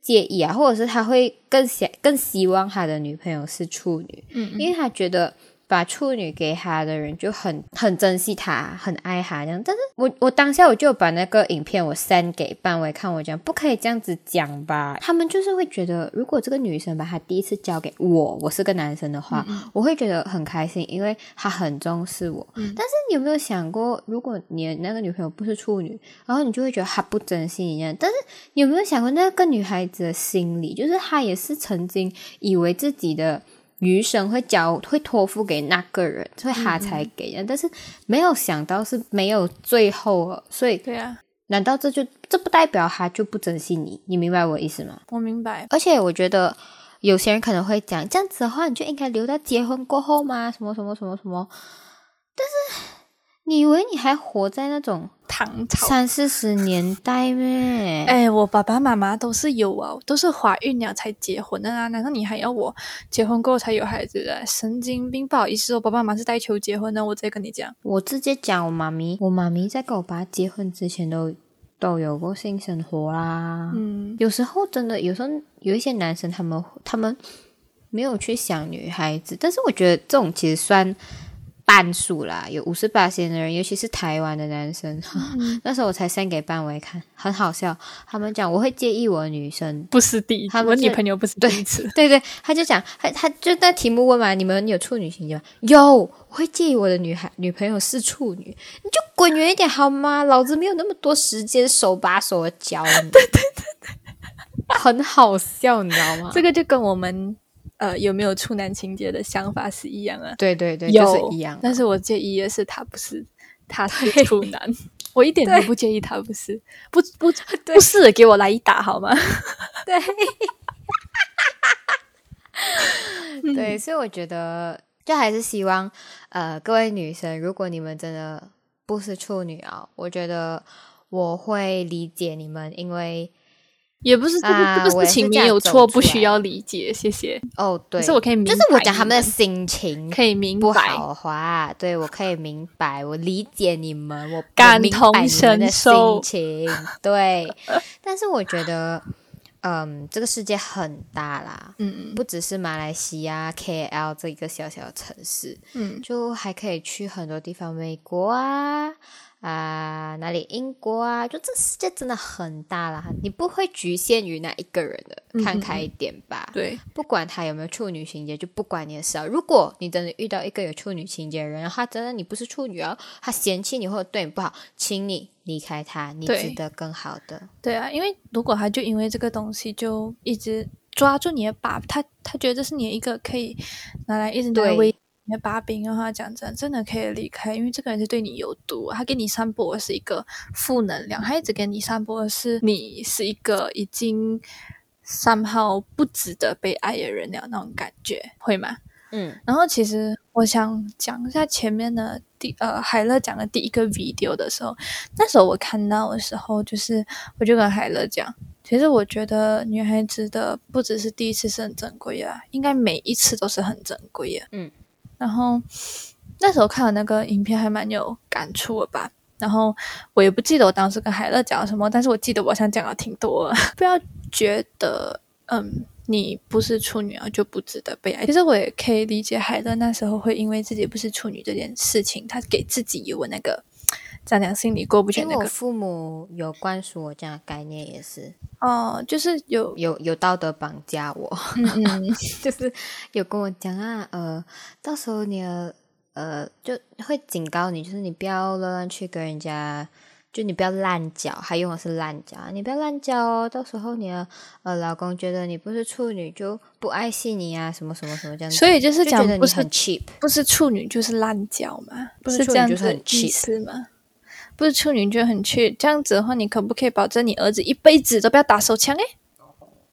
介意啊，或者是他会更想更希望他的女朋友是处女，嗯，因为他觉得。把处女给他的人就很很珍惜他，很爱他这样。但是我我当下我就把那个影片我 send 给班委看，我讲不可以这样子讲吧。他们就是会觉得，如果这个女生把她第一次交给我，我是个男生的话，我会觉得很开心，因为她很重视我。但是你有没有想过，如果你那个女朋友不是处女，然后你就会觉得她不珍惜你？但是你有没有想过那个女孩子的心理，就是她也是曾经以为自己的。余生会交会托付给那个人，所以他才给人，但是没有想到是没有最后了，所以对啊，难道这就这不代表他就不珍惜你？你明白我意思吗？我明白，而且我觉得有些人可能会讲这样子的话，你就应该留到结婚过后吗？什么什么什么什么？但是。你以为你还活在那种唐朝三四十年代咩？(laughs) 哎，我爸爸妈妈都是有啊，都是怀孕了才结婚的啊。难道你还要我结婚过后才有孩子的？神经病！不好意思，我爸爸妈妈是带球结婚的，我直接跟你讲。我直接讲，我妈咪，我妈咪在跟我爸结婚之前都都有过性生活啦。嗯，有时候真的，有时候有一些男生，他们他们没有去想女孩子，但是我觉得这种其实算。半数啦，有五十八线的人，尤其是台湾的男生。(laughs) 那时候我才先给班委看，很好笑。他们讲我会介意我女生不是第一次，我女朋友不是第一次。(laughs) 对对，他就讲，他他就那题目问嘛，你们有处女情节吗？有，我会介意我的女孩女朋友是处女，你就滚远一点好吗？老子没有那么多时间手把手的教你。(laughs) 对对对对，很好笑，你知道吗？这个就跟我们。呃，有没有处男情节的想法是一样啊？对对对，就是一样。但是我介意的是他不是，他是处男，我一点都不介意他不是，不不不是，给我来一打好吗？(laughs) 对，(laughs) 对，所以我觉得，就还是希望，呃，各位女生，如果你们真的不是处女啊，我觉得我会理解你们，因为。也不是这个这个事情没有错，不需要理解，谢谢。哦，对，是我可以，就是我讲他们的心情可以明白不好的话，对我可以明白，我理解你们，我感同身受。心情对，但是我觉得，嗯，这个世界很大啦，嗯，不只是马来西亚 KL 这一个小小的城市，嗯，就还可以去很多地方，美国啊。啊，哪里？英国啊，就这世界真的很大啦，你不会局限于那一个人的，看开一点吧。对，不管他有没有处女情节，就不管你的事啊。如果你真的遇到一个有处女情节的人，他真的你不是处女啊，他嫌弃你或者对你不好，请你离开他，你值得更好的。对啊，因为如果他就因为这个东西就一直抓住你的把，他他觉得这是你一个可以拿来一直拿威。你的把柄的话，讲真，真的可以离开，因为这个人是对你有毒，他给你散播的是一个负能量，他一直给你散播的是你是一个已经三号不值得被爱的人了那种感觉，会吗？嗯。然后其实我想讲一下前面的第呃海乐讲的第一个 video 的时候，那时候我看到的时候，就是我就跟海乐讲，其实我觉得女孩子的不只是第一次是很珍贵啊，应该每一次都是很珍贵啊。嗯。然后那时候看了那个影片，还蛮有感触的吧。然后我也不记得我当时跟海乐讲了什么，但是我记得我想讲了挺多。不要觉得嗯，你不是处女啊就不值得被爱。其实我也可以理解海乐那时候会因为自己不是处女这件事情，他给自己有那个讲讲心里过不去那个。父母有灌输我这样的概念，也是哦，就是有有有道德绑架我，嗯嗯 (laughs) 就是有跟我讲啊，呃，到时候你的呃就会警告你，就是你不要乱乱去跟人家。就你不要烂交，还用的是烂交，你不要烂交哦。到时候你的呃老公觉得你不是处女，就不爱惜你啊，什么什么什么这样。所以就是讲不是很 cheap，不是处女就是烂交嘛，不是这样子很 cheap 吗？不是处女就很 cheap，这样子的话，你可不可以保证你儿子一辈子都不要打手枪？诶？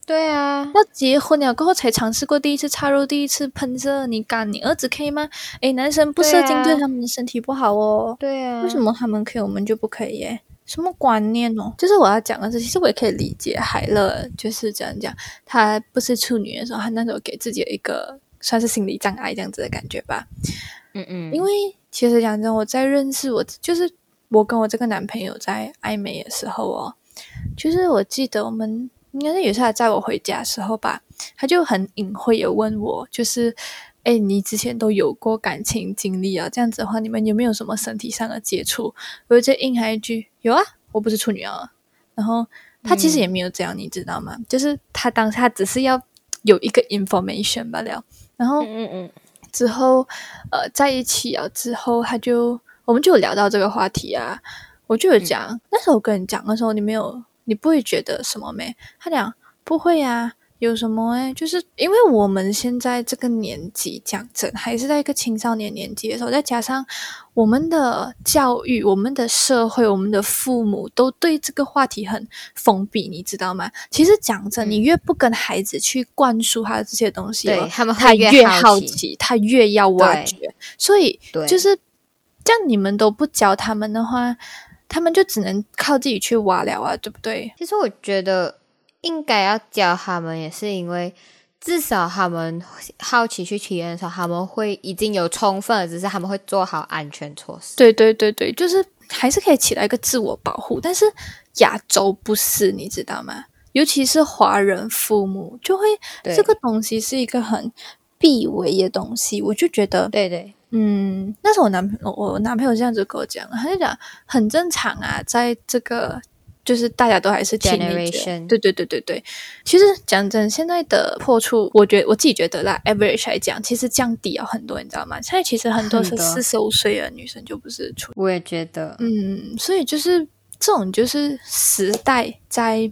对啊，要结婚了过后才尝试过第一次插入，第一次喷射，你敢？你儿子可以吗？诶，男生不射精对他们的身体不好哦。对啊，为什么他们可以，我们就不可以？耶？什么观念哦？就是我要讲的是，其实我也可以理解海乐就是这样讲，他不是处女的时候，他那时候给自己一个算是心理障碍这样子的感觉吧。嗯嗯，因为其实讲真，我在认识我，就是我跟我这个男朋友在暧昧的时候哦，就是我记得我们。应该是有次他载我回家的时候吧，他就很隐晦有问我，就是，哎，你之前都有过感情经历啊？这样子的话，你们有没有什么身体上的接触？我就应他一句，有啊，我不是处女啊。然后他其实也没有这样，你知道吗？就是他当下只是要有一个 information 罢了。然后，嗯嗯，之后，呃，在一起了之后，他就我们就有聊到这个话题啊。我就有讲，那时候我跟你讲的时候，你没有。你不会觉得什么没？他讲不会呀，有什么诶？就是因为我们现在这个年纪讲真，还是在一个青少年年纪的时候，再加上我们的教育、我们的社会、我们的父母都对这个话题很封闭，你知道吗？其实讲真，你越不跟孩子去灌输他的这些东西，对他们他越好奇，他越要挖掘。所以，就是这样，你们都不教他们的话。他们就只能靠自己去挖了啊，对不对？其实我觉得应该要教他们，也是因为至少他们好奇去体验的时候，他们会已经有充分的知识，他们会做好安全措施。对对对对，就是还是可以起到一个自我保护。但是亚洲不是，你知道吗？尤其是华人父母就会这个东西是一个很避讳的东西，我就觉得对对。嗯，那是我男朋友，我男朋友这样子跟我讲，他就讲很正常啊，在这个就是大家都还是 generation，对对对对对。其实讲真，现在的破处，我觉得我自己觉得啦，average 来讲，其实降低了很多，你知道吗？现在其实很多是四十五岁的女生就不是处，我也觉得，嗯，所以就是这种就是时代在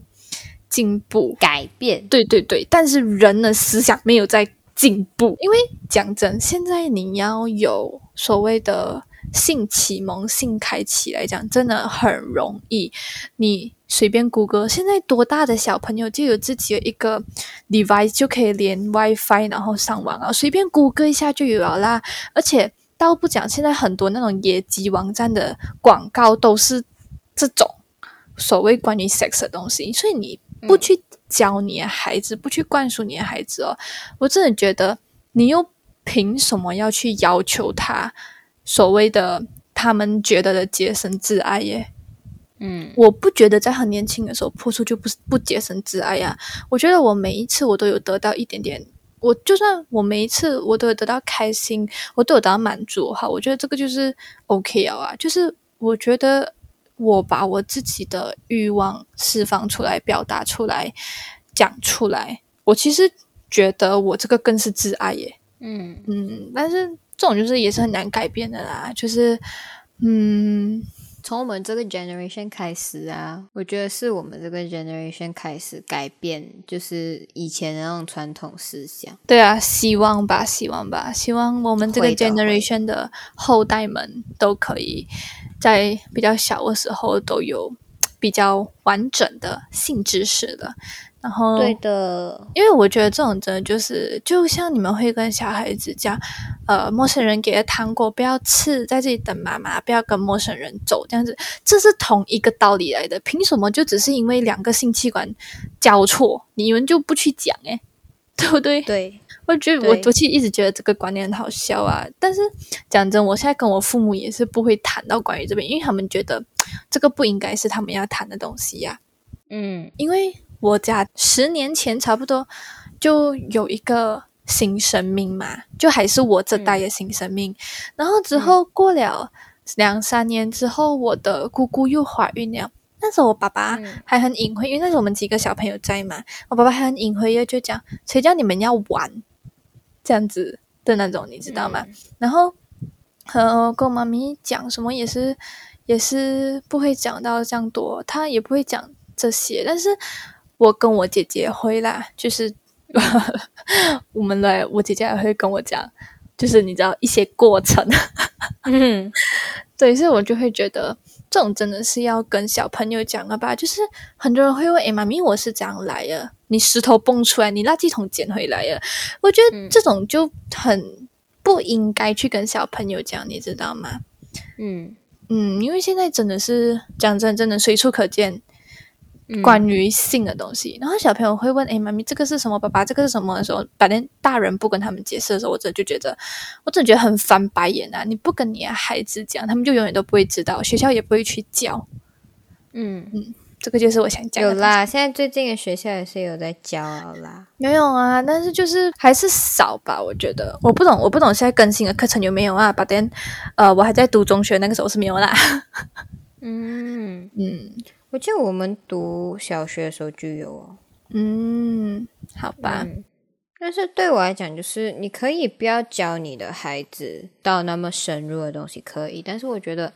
进步改变，对对对，但是人的思想没有在。进步，因为讲真，现在你要有所谓的性启蒙、性开启来讲，真的很容易。你随便谷歌，现在多大的小朋友就有自己的一个 device，就可以连 WiFi，然后上网啊，随便谷歌一下就有了啦。而且倒不讲，现在很多那种野鸡网站的广告都是这种所谓关于 sex 的东西，所以你不去。教你的孩子不去灌输你的孩子哦，我真的觉得你又凭什么要去要求他所谓的他们觉得的洁身自爱耶？嗯，我不觉得在很年轻的时候破处就不不洁身自爱呀。我觉得我每一次我都有得到一点点，我就算我每一次我都有得到开心，我都有得到满足哈。我觉得这个就是 OK 啊，就是我觉得。我把我自己的欲望释放出来，表达出来，讲出来。我其实觉得我这个更是自爱耶。嗯嗯，但是这种就是也是很难改变的啦。就是嗯，从我们这个 generation 开始啊，我觉得是我们这个 generation 开始改变，就是以前的那种传统思想。对啊，希望吧，希望吧，希望我们这个 generation 的后代们都可以。在比较小的时候都有 (tsk) 比较完整的性知识的，然后对的，因为我觉得这种真的就是，就像你们会跟小孩子讲，呃，陌生人给的糖果不要吃，在这里等妈妈，不要跟陌生人走，这样子，这是同一个道理来的。凭什么就只是因为两个性器官交错，你们就不去讲？诶，(laughs) 对不对？对。我觉得我我其实一直觉得这个观念很好笑啊，但是讲真，我现在跟我父母也是不会谈到关于这边，因为他们觉得这个不应该是他们要谈的东西呀。嗯，因为我家十年前差不多就有一个新生命嘛，就还是我这代的新生命，然后之后过了两三年之后，我的姑姑又怀孕了。那时候我爸爸还很隐晦，因为那时候我们几个小朋友在嘛，我爸爸还很隐晦的就讲：“谁叫你们要玩这样子的那种，你知道吗？”然后和跟我妈咪讲什么也是也是不会讲到这样多，她也不会讲这些。但是我跟我姐姐会啦，就是 (laughs) 我们来，我姐姐也会跟我讲。就是你知道一些过程，嗯，(laughs) 对，所以我就会觉得这种真的是要跟小朋友讲了吧。就是很多人会问：“哎，妈咪，我是怎样来的？你石头蹦出来，你垃圾桶捡回来了？”我觉得这种就很不应该去跟小朋友讲，你知道吗？嗯嗯，因为现在真的是讲真，真的随处可见。关于性的东西，然后小朋友会问：“哎，妈咪，这个是什么？爸爸，这个是什么？”的时候，反正大人不跟他们解释的时候，我真的就觉得，我真的觉得很翻白眼啊！你不跟你的孩子讲，他们就永远都不会知道，学校也不会去教。嗯嗯，这个就是我想讲。有啦，现在最近的学校也是有在教啦。没有啊，但是就是还是少吧。我觉得我不懂，我不懂现在更新的课程有没有啊？把等呃，我还在读中学那个时候是没有啦。(laughs) 嗯嗯。我记得我们读小学的时候就有哦。嗯，好吧。但是对我来讲，就是你可以不要教你的孩子到那么深入的东西，可以。但是我觉得，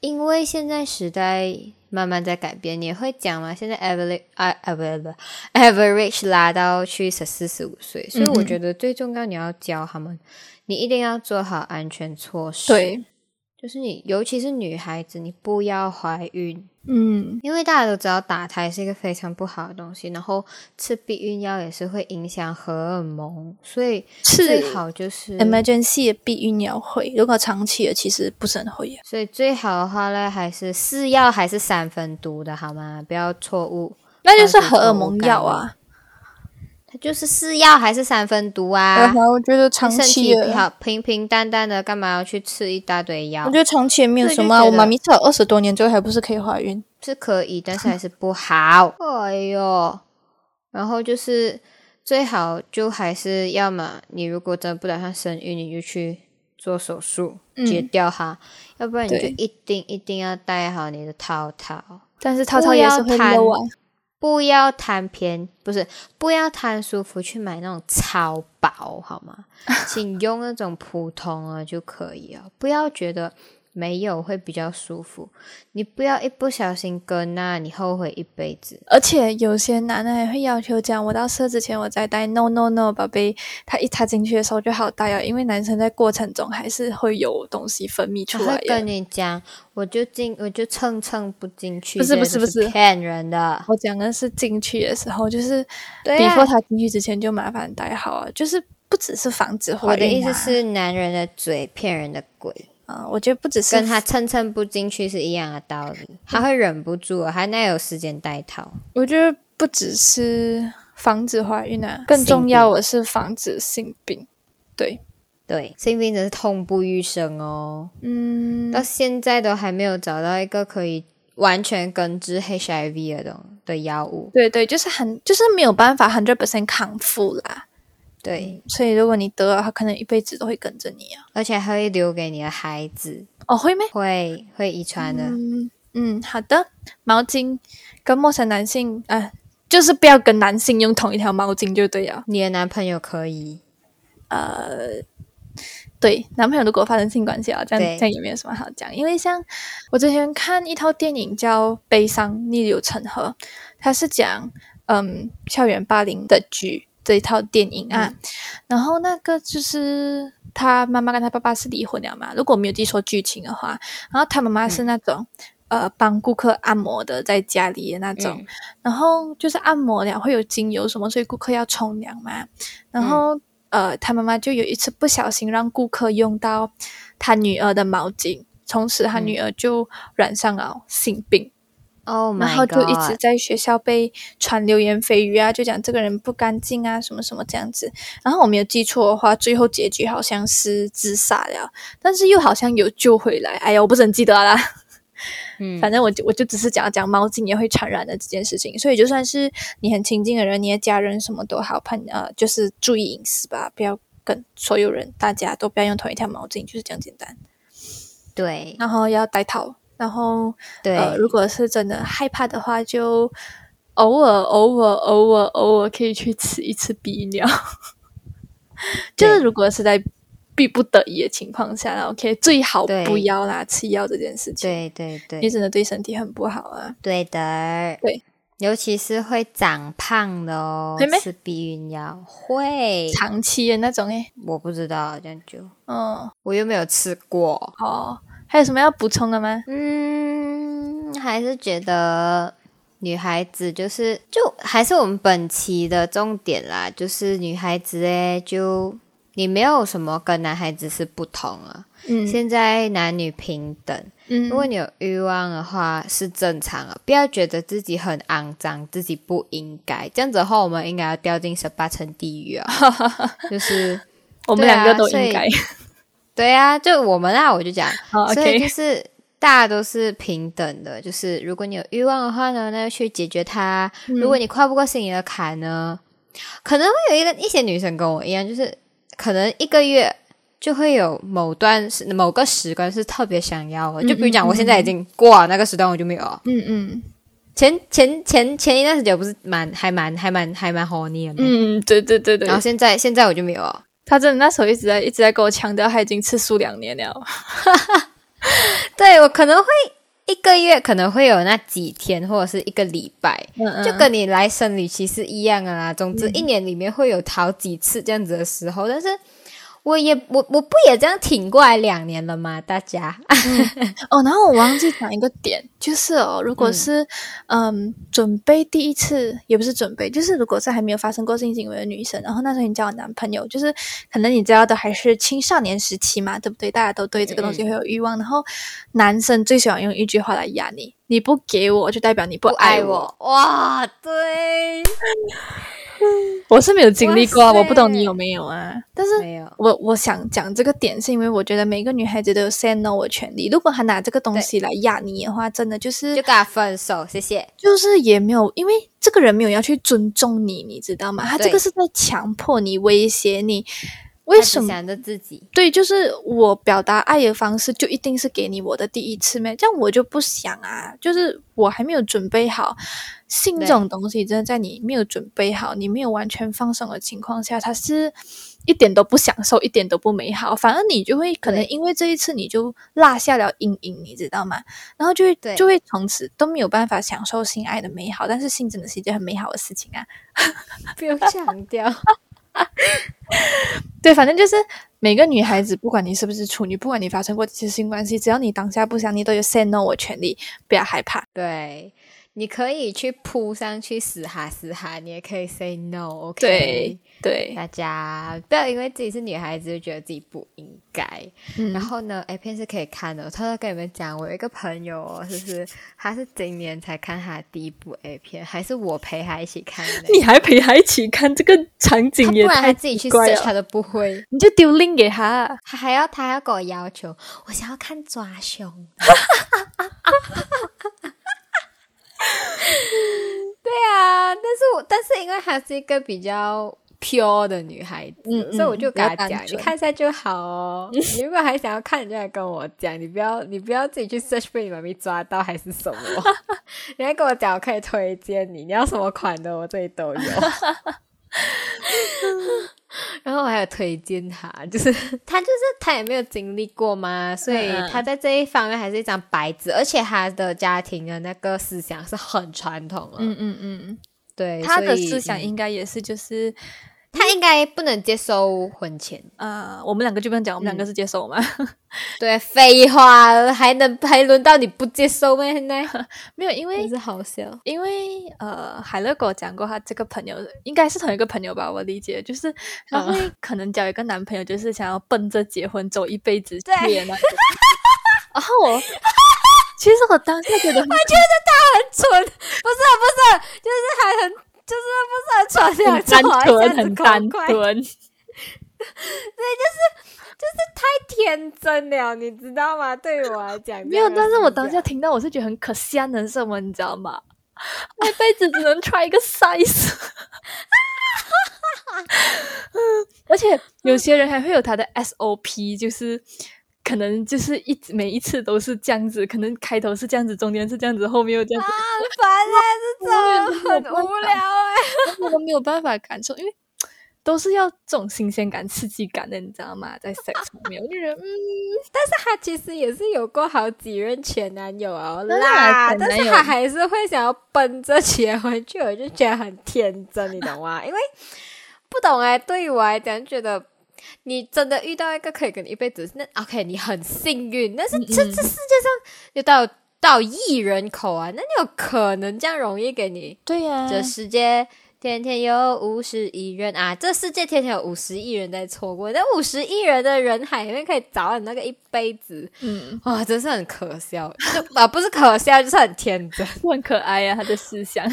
因为现在时代慢慢在改变，你会讲吗？现在 average 啊啊不不 average 拉到去十四十五岁，所以我觉得最重要，你要教他们，你一定要做好安全措施。对。就是你，尤其是女孩子，你不要怀孕，嗯，因为大家都知道打胎是一个非常不好的东西，然后吃避孕药也是会影响荷尔蒙，所以最好就是 emergency 的避孕药会，如果长期的其实不是很会。所以最好的话呢，还是四药还是三分毒的好吗？不要错误，那就是荷尔蒙药啊。它就是是药还是三分毒啊？我觉得长期好平平淡淡的，干嘛要去吃一大堆药？我觉得长期也没有什么。我妈咪吃了二十多年之后，还不是可以怀孕？是可以，但是还是不好。(laughs) 哎呦，然后就是最好就还是要么你如果真的不打算生育，你就去做手术截掉它，要不然你就一定一定要戴好你的套套。但是套套也是会漏啊。不要贪便不是不要贪舒服去买那种超薄好吗？(laughs) 请用那种普通的就可以了，不要觉得。没有会比较舒服，你不要一不小心跟那，你后悔一辈子。而且有些男的还会要求讲，我到射之前我再戴。No No No，宝贝，他一插进去的时候就好戴哦，因为男生在过程中还是会有东西分泌出来。跟你讲，我就进，我就蹭蹭不进去。不是不是不是骗人的，我讲的是进去的时候，就是 before 他进去之前就麻烦戴好啊，就是不只是防止怀孕。我的意思是，男人的嘴骗人的鬼。啊，我觉得不只是跟他蹭蹭不进去是一样的道理，他会忍不住，还那有时间戴套？我觉得不只是防止怀孕啊，更重要的是防止性病。对对，性病真是痛不欲生哦。嗯，到现在都还没有找到一个可以完全根治 HIV 的的药物。对对，就是很就是没有办法 hundred percent 康复啦。对，所以如果你得了，他可能一辈子都会跟着你啊，而且还会留给你的孩子哦，会没？会会遗传的。嗯，好的。毛巾跟陌生男性，呃，就是不要跟男性用同一条毛巾就对了。你的男朋友可以，呃，对，男朋友如果发生性关系啊，这样这样也没有什么好讲。因为像我之前看一套电影叫《悲伤逆流成河》，它是讲嗯校园霸凌的剧。这一套电影啊，然后那个就是他妈妈跟他爸爸是离婚了嘛？如果没有记错剧情的话，然后他妈妈是那种呃帮顾客按摩的，在家里的那种，然后就是按摩了会有精油什么，所以顾客要冲凉嘛。然后呃，他妈妈就有一次不小心让顾客用到他女儿的毛巾，从此他女儿就染上了性病。然后就一直在学校被传流言蜚语啊，就讲这个人不干净啊，什么什么这样子。然后我没有记错的话，最后结局好像是自杀了，但是又好像有救回来。哎呀，我不是很记得啦。嗯，反正我就我就只是讲讲猫精也会传染的这件事情。所以就算是你很亲近的人，你的家人什么都好，朋呃就是注意隐私吧，不要跟所有人大家都不要用同一条毛巾，就是这样简单。对，然后要戴套，然后对，呃，如果是真的害怕的话，就偶尔偶尔偶尔偶尔可以去吃一次避孕药。(laughs) 就是如果是在逼不得已的情况下，OK，最好不要啦，吃药这件事情。对对对，你真的对身体很不好啊。对的，对，尤其是会长胖的哦，吃避孕药会长期的那种诶，我不知道这样就，嗯，我又没有吃过。哦，还有什么要补充的吗？嗯，还是觉得。女孩子就是就还是我们本期的重点啦，就是女孩子诶，就你没有什么跟男孩子是不同啊。嗯，现在男女平等。嗯，如果你有欲望的话是正常的，不要觉得自己很肮脏，自己不应该这样子的话，我们应该要掉进十八层地狱啊。(laughs) 就是我们两个都应该。对啊，就我们啊，我就讲，(laughs) 所以就是。大家都是平等的，就是如果你有欲望的话呢，那就去解决它。如果你跨不过心里的坎呢，可能会有一个一些女生跟我一样，就是可能一个月就会有某段时某个时段是特别想要的。就比如讲，我现在已经过了那个时段，我就没有。嗯嗯，前前前前一段时间不是蛮还蛮还蛮还蛮 horny 的。嗯，对对对对。然后现在现在我就没有。他真的那时候一直在一直在跟我强调，他已经吃素两年了。(laughs) 对我可能会一个月可能会有那几天或者是一个礼拜，就跟你来生理期是一样的啦。总之一年里面会有好几次这样子的时候，但是。我也我我不也这样挺过来两年了吗？大家哦，然后我忘记讲一个点，就是哦，(laughs) 如果是嗯准备第一次，也不是准备，就是如果是还没有发生过性行为的女生，然后那时候你交男朋友，就是可能你知道的还是青少年时期嘛，对不对？大家都对这个东西会有欲望，然后男生最喜欢用一句话来压你：你不给我，就代表你不爱我。哇，对。(laughs) (laughs) 我是没有经历过，我不懂你有没有啊？但是没有。我我想讲这个点，是因为我觉得每个女孩子都有 say no 的权利。如果她拿这个东西来压你的话，真的就是就跟他分手，谢谢。就是也没有，因为这个人没有要去尊重你，你知道吗？他这个是在强迫你、威胁你。为什么？想着自己对，就是我表达爱的方式就一定是给你我的第一次咩？这样我就不想啊，就是我还没有准备好。性这种东西，真的在你没有准备好、你没有完全放松的情况下，它是一点都不享受，一点都不美好。反而你就会可能因为这一次你就落下了阴影，你知道吗？然后就会就会从此都没有办法享受性爱的美好。但是性真的是一件很美好的事情啊！(laughs) 不用强调。(laughs) 对，反正就是每个女孩子，不管你是不是处女，不管你发生过几次性关系，只要你当下不想，你都有 say no 的权利，不要害怕。对。你可以去扑上去死哈死哈，你也可以 say no，OK？对对，大家不要因为自己是女孩子就觉得自己不应该。然后呢，A 片是可以看的。偷偷跟你们讲，我有一个朋友哦，就是他是今年才看他第一部 A 片，还是我陪他一起看的。(laughs) 你还陪他一起看这个场景也太自己去 search 他都不会，你就丢 link 给他，他还要他要跟我要求，我想要看抓胸。(laughs) (laughs) 对啊，但是我但是因为她是一个比较 pure 的女孩子，所以我就跟她讲，你看一下就好哦。你如果还想要看，你就来跟我讲，(laughs) 你不要你不要自己去 search 被你妈咪抓到还是什么，(laughs) 你来跟我讲，我可以推荐你，你要什么款的，我这里都有。(laughs) 然后我还有推荐他，(laughs) 就是他就是他也没有经历过嘛，所以他在这一方面还是一张白纸，而且他的家庭的那个思想是很传统的。嗯嗯嗯，对，他的思想应该也是就是。他应该不能接受婚前啊！我们两个就不用讲，我们两个是接受吗？(laughs) 对，废话，还能还轮到你不接受吗？现在 (laughs) 没有，因为是好笑，因为呃，海乐跟我讲过，他这个朋友应该是同一个朋友吧？我理解，就是他会可能交一个男朋友，就是想要奔着结婚走一辈子对那 (laughs) 然后我其实我当下觉得，我觉得他很蠢，不是不是，就是还很。就是不是很传两单纯，很单纯，(laughs) 对，就是就是太天真了，你知道吗？对于我来讲，没有。但是我当下听到，我是觉得很可惜，能什么？你知道吗？(laughs) 一辈子只能穿一个 size，(laughs) 而且有些人还会有他的 SOP，就是。可能就是一直每一次都是这样子，可能开头是这样子，中间是这样子，后面又这样子，烦哎，这种很无聊哎，我都没有办法感受，因为。都是要这种新鲜感、刺激感的，你知道吗？在 sex 方面，我就觉得，嗯，(laughs) 但是他其实也是有过好几任前男友啊，啦，但是他还是会想要奔着结婚去，我就觉得很天真，你懂吗？因为不懂哎，对于我来讲，觉得你真的遇到一个可以跟你一辈子，那 OK，你很幸运。但是这这世界上有到到亿人口啊，那你有可能这样容易给你？对呀，这世界。天天有五十亿人啊！这世界天天有五十亿人在错过，那五十亿人的人海里面可以找到你那个一辈子，嗯，哇，真是很可笑，就 (laughs) 啊，不是可笑，就是很天真，(laughs) 很可爱呀，他的思想。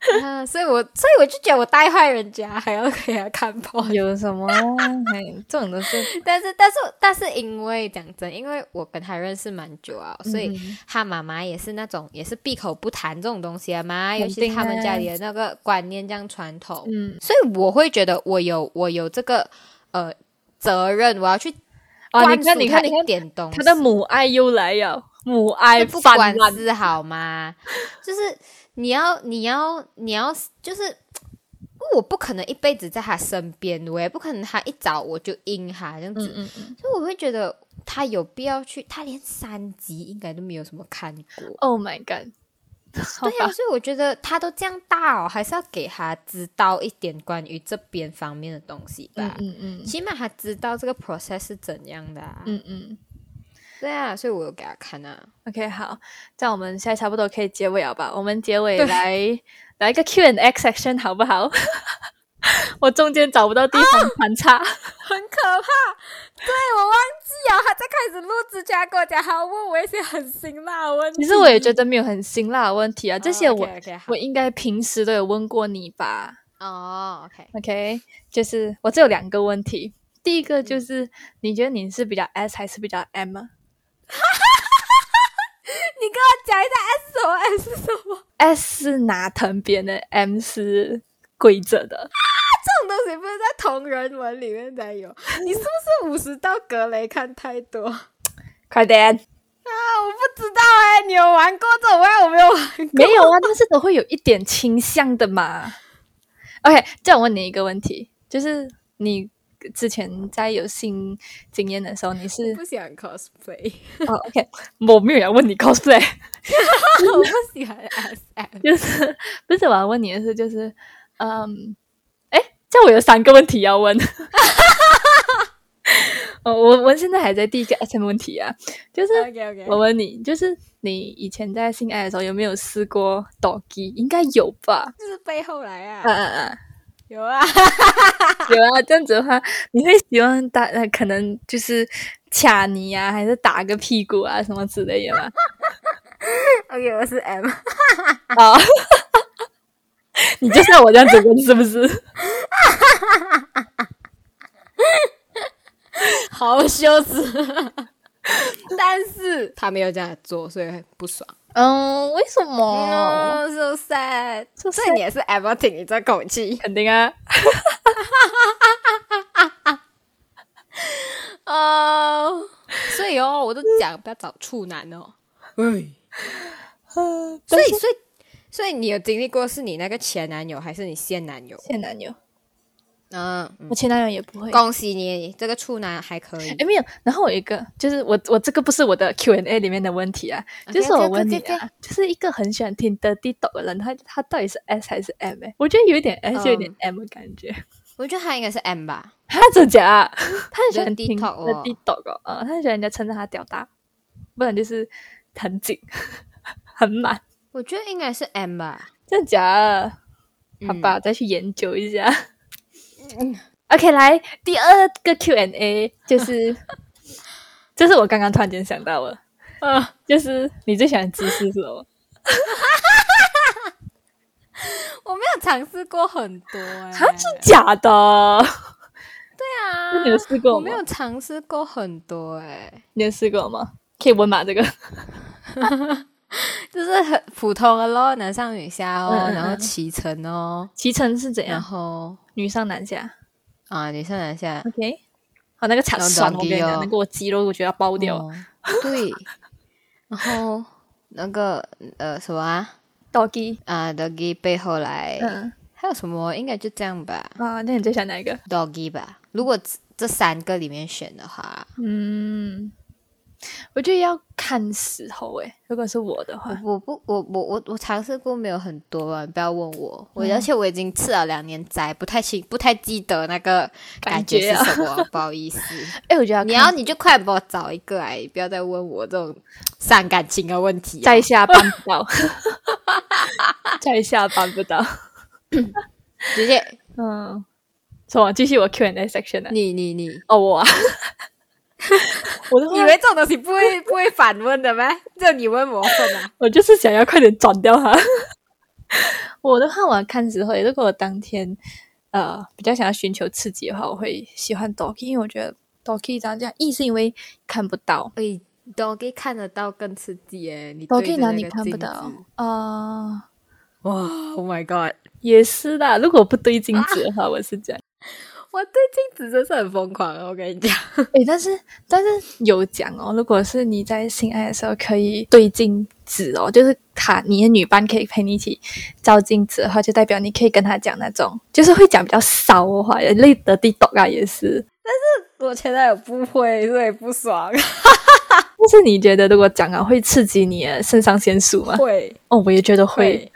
(laughs) 啊，所以我所以我就觉得我带坏人家还要给他看破，有什么？这种都是，(laughs) 但是但是但是因为讲真，因为我跟他认识蛮久啊，所以他妈妈也是那种也是闭口不谈这种东西啊嘛，尤其是他们家里的那个观念这样传统，嗯，所以我会觉得我有我有这个呃责任，我要去啊，你看你看你看点东，他的母爱又来了，母爱不管是好吗？(laughs) 就是。你要，你要，你要，就是我不可能一辈子在他身边，我也不可能他一早我就应他这样子，所以我会觉得他有必要去，他连三集应该都没有什么看过。Oh my god！(laughs) 对呀，所以我觉得他都这样大哦，还是要给他知道一点关于这边方面的东西吧。嗯嗯，起码他知道这个 process 是怎样的。嗯嗯。对啊，所以我有给他看啊。OK，好，这样我们现在差不多可以结尾了吧？我们结尾来 (laughs) 来一个 Q and X section 好不好？(laughs) 我中间找不到地方穿插，(laughs) 很可怕。对我忘记啊，他在开始录之前跟我讲，他问我一些很辛辣的问题。其实我也觉得没有很辛辣的问题啊，这些我我应该平时都有问过你吧？哦，OK，OK，就是我只有两个问题，第一个就是你觉得你是比较 S 还是比较 M 啊？(laughs) 你跟我讲一下 S 什么？S 是什么？S 是拿藤编的，M 是规则的。啊，这种东西不是在同人文里面才有？你是不是五十道格雷看太多？快点！啊，我不知道哎，你有玩过这种？我没有玩过。没有啊，但是都会有一点倾向的嘛。OK，这样我问你一个问题，就是你。之前在有性经验的时候，你是不喜欢 cosplay？哦，OK，我没有要问你 cosplay，我不喜欢 SM，就是不是我要问你的是，就是嗯，哎，这样我有三个问题要问。(laughs) 哦，我我现在还在第一个 SM 问题啊，就是我问你，就是你以前在性爱的时候有没有试过 doggy？应该有吧？就是背后来啊。嗯嗯嗯。有啊，(laughs) 有啊，这样子的话，你会喜欢打？呃，可能就是掐你呀，还是打个屁股啊，什么之类的吗？(laughs) OK，我是 M。(laughs) 好，你就像我这样子问是不是？好羞耻，但是他没有这样做，所以不爽。嗯，为什么？So sad，所以你也是 everything，你这口气肯定啊。(laughs) 哦，所以哦，我都讲不要找处男哦。哎，所以，所以，所以你有经历过是你那个前男友，还是你现男友？现男友。嗯，我前男友也不会。恭喜你，这个处男还可以。哎，没有。然后我一个，就是我我这个不是我的 Q&A 里面的问题啊，就是我问你啊，就是一个很喜欢听 Dirty Dog 的人，他他到底是 S 还是 M？哎，我觉得有一点 S，有点 M 的感觉。我觉得他应该是 M 吧。他真假？(laughs) 他很喜欢听 Dirty Dog 哦，他很喜欢人家称赞他屌大，不然就是很紧 (laughs) 很满。我觉得应该是 M 吧。真假？好吧，再去研究一下。OK，来第二个 Q&A，就是，(laughs) 这是我刚刚突然间想到了，嗯，就是你最喜欢姿势是什么？(laughs) 我没有尝试过很多，哎，是假的？对啊，你有试过我没有尝试过很多，哎，你有试过吗？可以问吗？这个，(laughs) (laughs) 就是很普通的咯，男上女下哦，然后骑乘哦，骑乘是怎样？然后。女上男下啊，女上男下。OK，啊，那个产然后酸，我跟你讲，哦那个我肌肉我觉得要爆掉。哦对，然后那个呃什么啊 doggy，啊，doggy 背后来，嗯还有什么？应该就这样吧啊，那你最喜欢哪一个？，doggy 吧。如果这这三个里面选的话，嗯，我觉得要看时候诶，如果是我的话，我不，我我我我尝试过没有很多啊，你不要问我，我、嗯而且我已经吃了两年斋，不太清不太记得那个感感觉是什么，(laughs) 不好意思。哎，我觉得你要你就快帮我找一个来，不要再问我这种伤感情的问题、啊。(laughs) 在下办不到，在下办不到。直接嗯，什么？继续我 Q&A section 啊？你你你，哦，我啊，(laughs) 我的以为这种东西不会 (laughs) 不会反问的吗？就你问我问啊？(laughs) 我就是想要快点转掉它。我的话，我看时候，如果我当天呃比较想要寻求刺激的话，我会喜欢 Doggy，因为我觉得 Doggy 这样这样，一是因为看不到哎，doggy 看得到更刺激耶！你对，Doggy 哪里看不到子？啊、哇，Oh my god！也是的。如果不对镜子的话，我是这样。我对镜子真是很疯狂哦，我跟你讲。诶，但是但是有讲哦，如果是你在性爱的时候可以对镜子哦，就是他你的女伴可以陪你一起照镜子的话，就代表你可以跟他讲那种，就是会讲比较骚的话，类的地抖啊也是。但是我前男友不会，所以不爽。(laughs) 但是你觉得如果讲啊会刺激你的肾上腺素吗？会哦，我也觉得会。会，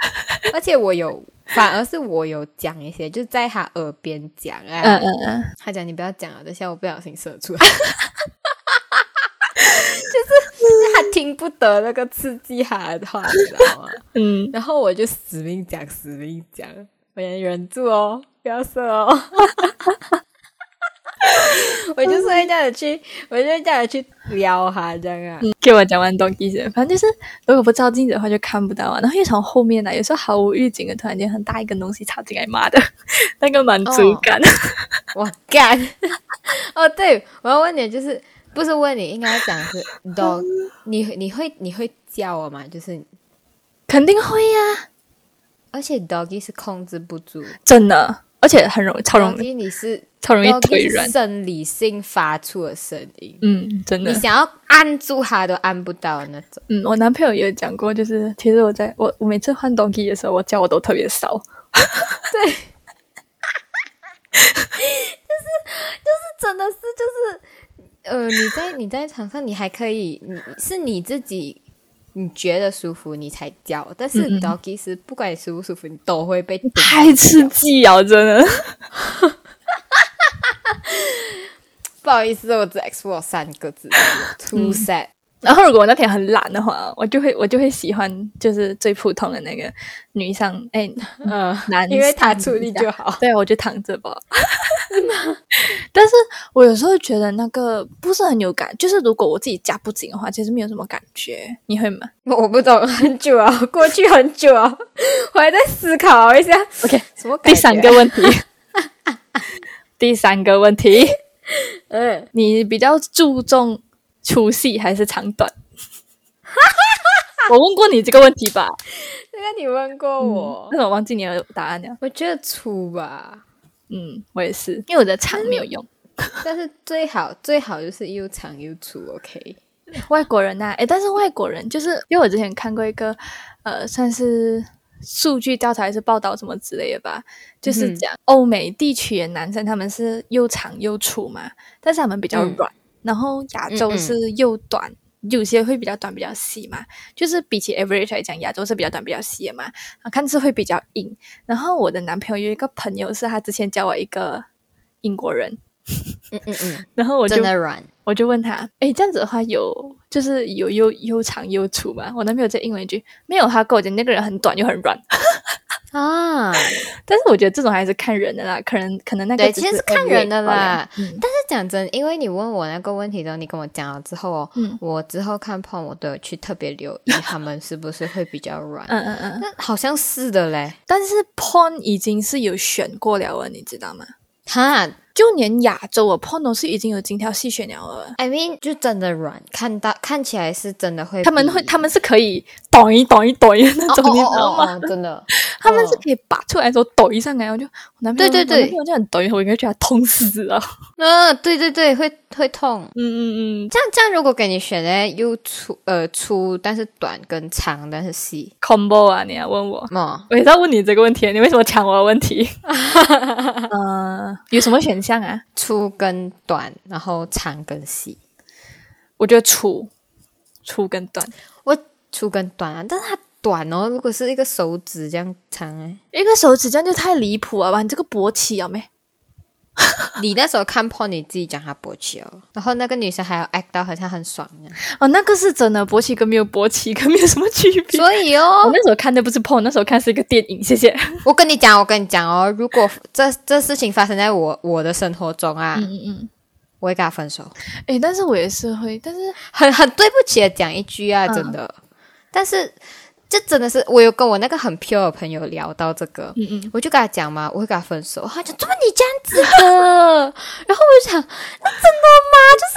而且我有，反而是我有讲一些，就在他耳边讲啊。嗯嗯嗯，他讲你不要讲了，等下我不小心射出来。(laughs) 就是他听不得那个刺激他的话，你知道吗？(laughs) 嗯，然后我就死命讲，死命讲，我也忍住哦，不要射哦。(laughs) 我就是会这样子去，我就会这样子去撩他，这样啊。给我讲完东西先，反正就是如果不照镜子的话就看不到啊。然后又从后面来，有时候毫无预警的，突然间很大一根东西插进来，妈的，(laughs) 那个满足感。(laughs) 我干！哦，对，我要问你，就是不是问你，应该讲是 dog，你你会你会叫我吗？就是，肯定会呀、而且 doggy 是控制不住，真的，而且很容易，超容易你是超容易腿软。生理性发出的声音，嗯，真的你。想要按住它都按不到那种。嗯，我男朋友也有讲过，就是其实我在我我每次换东西的时候，我叫我都特别骚。(laughs) 真的是就是，呃，你在你在场上，你还可以，你是你自己你觉得舒服你才叫，但是 doggy 是不管你舒不舒服，你都会被顶太刺激啊！真的。(laughs) 不好意思，我只 explore 三个字，too (laughs) sad。然后如果我那天很懒的话，我就会我就会喜欢就是最普通的那个女上哎 (laughs) 嗯，男，因为他出力就好。对，我就躺着吧。(laughs) 但是我有时候觉得那个不是很有感，就是如果我自己夹不紧的话，其实没有什么感觉。你会吗我不懂，很久啊，(laughs) 过去很久啊，我还在思考一下。？OK，什么感觉？第三个问题，第三个问题，嗯，你比较注重粗细还是长短？(laughs) 我问过你这个问题吧？这个你问过我，但是我忘记你的答案了。我觉得粗吧，嗯，我也是，因为我的长没有用。但是最好最好就是又长又粗，OK。外国人呐、诶，但是外国人就是因为我之前看过一个呃，算是数据调查还是报道什么之类的吧，就是嗯讲欧美地区的男生他们是又长又粗嘛，但是他们比较嗯软，然后亚洲是又短。有些会比较短，比较细嘛，就是比起 average 来讲，亚洲是比较短、比较细的嘛，啊，看似会比较硬。然后我的男朋友有一个朋友是他之前教我一个英国人，(laughs) 嗯嗯嗯，(laughs) 然后我就真的软。我就问他，哎，这样子的话有就是有又又长又粗吗？我男朋友在应了一句没有，他跟我讲那个人很短又很软。(laughs) 啊，(laughs) 但是我觉得这种还是看人的啦，可能可能那个对，其实是看人的啦。嗯但是讲真，因为你问我那个问题之后，你跟我讲了之后哦，嗯我之后看 porn 我都有去特别留意他们是不是会比较软。(laughs) 嗯嗯嗯，那好像是的嘞，但是 porn 已经是有选过了了，你知道吗？哈就连亚洲我 porn 都是已经有精挑细选了了。，I mean 就真的软，看到看起来是真的会，他们会，他们是可以抖一抖一抖一的那种，你知道吗？真的，他们是可以拔出来的时候抖一上来，我就我男朋友对对对我男朋友这样抖一下，我应该觉得痛死了。嗯，对对对，会会痛。嗯嗯嗯这样这样，如果给你选呢，又粗呃粗，但是短跟长，但是细，，combo 啊，你要问我。哦，我也在问你这个问题，你为什么抢我的问题？(laughs) 呃，有什么选项啊？粗跟短，然后长跟细。我觉得粗，粗跟短，我粗跟短啊，但是它短哦，如果是一个手指这样长哎，一个手指这样就太离谱了吧？你这个勃起有没？(laughs) 你那时候看破你自己讲他勃起哦，然后那个女生还要 act 到好像很爽一样，哦，那个是真的，勃起跟没有勃起跟没有什么区别。所以哦我哦，那时候看的不是 porn，那时候看是一个电影。谢谢。我跟你讲，我跟你讲哦，如果这这事情发生在我我的生活中啊，嗯嗯。我会跟他分手，诶，但是我也是会，但是很很对不起的讲一句啊，真的，但是。这真的是，我有跟我那个很 pure 的朋友聊到这个，嗯嗯，我就跟他讲嘛，我会跟他分手。他讲怎么你这样子的？(laughs) 然后我就想，那真的吗？就是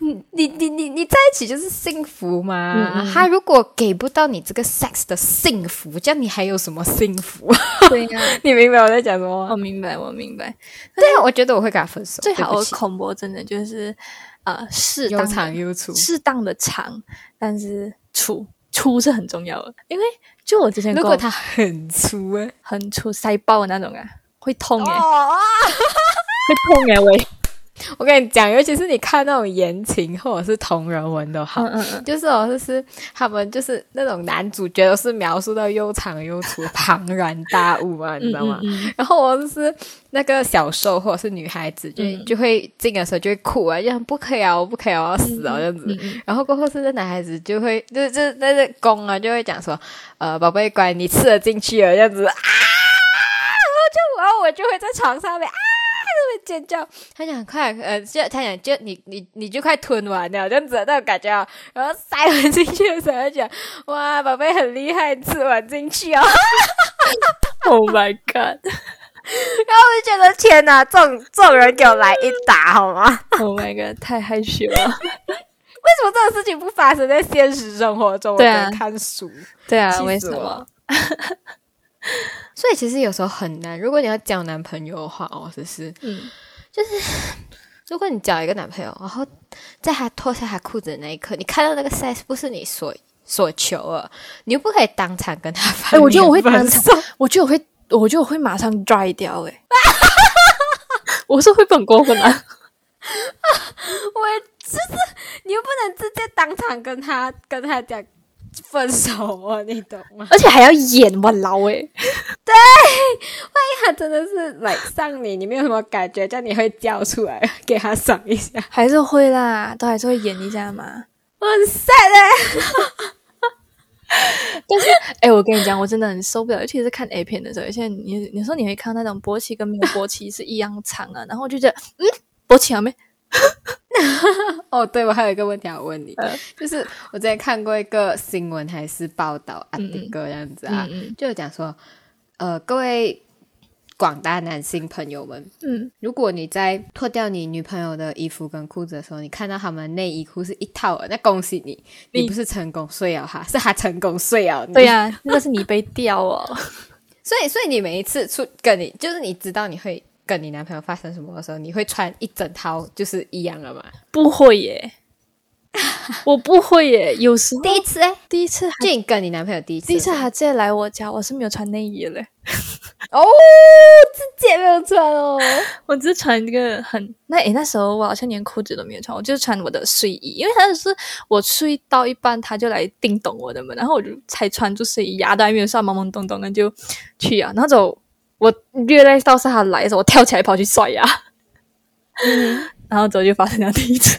你你你你你在一起就是幸福吗？他如果给不到你这个 sex 的幸福，这样你还有什么幸福？对呀、(laughs) 你明白我在讲什么吗？我明白，我明白。对啊，我觉得我会跟他分手。最好的对不起恐怖真的就是呃适又当的长又粗。适当的长，但是粗粗是很重要的，因为就我之前如果它很粗哎，很粗塞爆的那种啊，会痛诶、哦啊！(laughs) 会痛诶、喂。(laughs) 我跟你讲，尤其是你看那种言情或者是同人文都好，嗯嗯嗯，就是哦，就是他们就是那种男主角都是描述到又长又粗，庞然大物啊，你知道吗？然后我就是那个小受或者是女孩子，就、嗯就会进的时候就会哭啊，就很不可以啊，我不可以啊，我要死啊这样子。然后过后是那男孩子就会就就那个公啊就会讲说，呃，宝贝乖，你吃了进去了这样子啊，然后就然后我就会在床上面啊。尖叫，他想快，呃，就他想就你你你就快吞完了，这样子的那种感觉啊。然后塞完进去的时候，他讲哇，宝贝很厉害，吃完进去哦。(laughs) Oh my god！(laughs) 然后我就觉得天哪，这种这种人给我来一打好吗？Oh my god！太害羞了。为什么这种事情不发生在现实生活中？对啊看书，对啊，为什么我？(laughs) 所以其实有时候很难。如果你要交男朋友的话，哦，就是嗯，就是如果你交一个男朋友，然后在他脱下他裤子的那一刻，你看到那个 size 不是你所所求了，你又不可以当场跟他翻哎，我觉得我会当场，我觉得我会，我觉得我会马上 dry 掉诶、(laughs) 我是会不很过分啊。(laughs) 我就是你又不能直接当场跟他跟他讲分手啊，你懂吗？而且还要演我老诶，他真的是来上你，你没有什么感觉，这样你会叫出来 (laughs) 给他赏一下，还是会啦，都还是会演一下嘛。我很 sad 欸 (laughs) 但是，哎、我跟你讲，我真的很受不了，尤其是看 A 片的时候，而且你你说你会看到那种勃起跟没有勃起是一样长啊，然后我就觉得，嗯，勃起了没？(laughs) 哦，对，我还有一个问题要问你，呃就是我之前看过一个新闻还是报道，阿嗯迪哥这样子啊，嗯就讲说，呃，各位广大男性朋友们，嗯，如果你在脱掉你女朋友的衣服跟裤子的时候，你看到他们内衣裤是一套的，那恭喜你，你你不是成功睡了哈，是他成功睡了你。对呀、那是你被吊哦。(laughs) 所以所以你每一次出跟你，就是你知道你会跟你男朋友发生什么的时候，你会穿一整套就是一样的吗？不会耶，(laughs) 我不会耶。有时候第一次哎，第一次还就你跟你男朋友第一次第一次还直接来我家，我是没有穿内衣的嘞，哦，直接没有穿哦。(laughs) 我只是穿一个很那诶，那时候我好像连裤子都没有穿，我就是穿我的睡衣，因为他是我睡到一半他就来叮咚我的门，然后我就才穿住睡衣，牙都还没有刷，懵懵懂懂的就去啊，然后走我略来到是他来的时候，我跳起来跑去刷牙，然后之后就发生了第一次，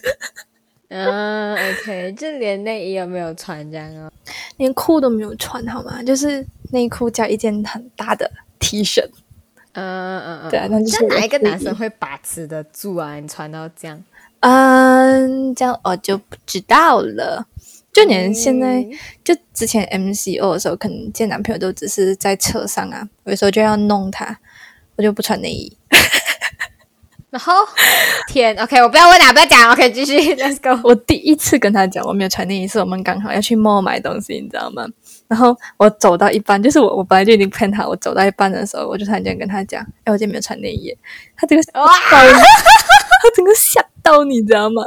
嗯，OK，就连内衣有没有穿这样哦？连裤都没有穿好吗？就是内裤加一件很大的 T 恤。嗯嗯嗯，对啊那就是哪一个男生会把持得住啊？你穿到这样，嗯，这样我就不知道了。就连现在，嗯就之前 MCO 的时候，可能见男朋友都只是在车上啊，有时候就要弄他，我就不穿内衣。(laughs) 然后天，OK，我不要问了，不要讲，OK，继续，Let's go。(laughs) 我第一次跟他讲我没有穿内衣，是我们刚好要去 mall 买东西，你知道吗？然后我走到一半，就是我我本来就已经骗他，我走到一半的时候，我就突然间跟他讲，哎，我今天没有穿内衣。他这个哇，他整个吓到，你知道吗？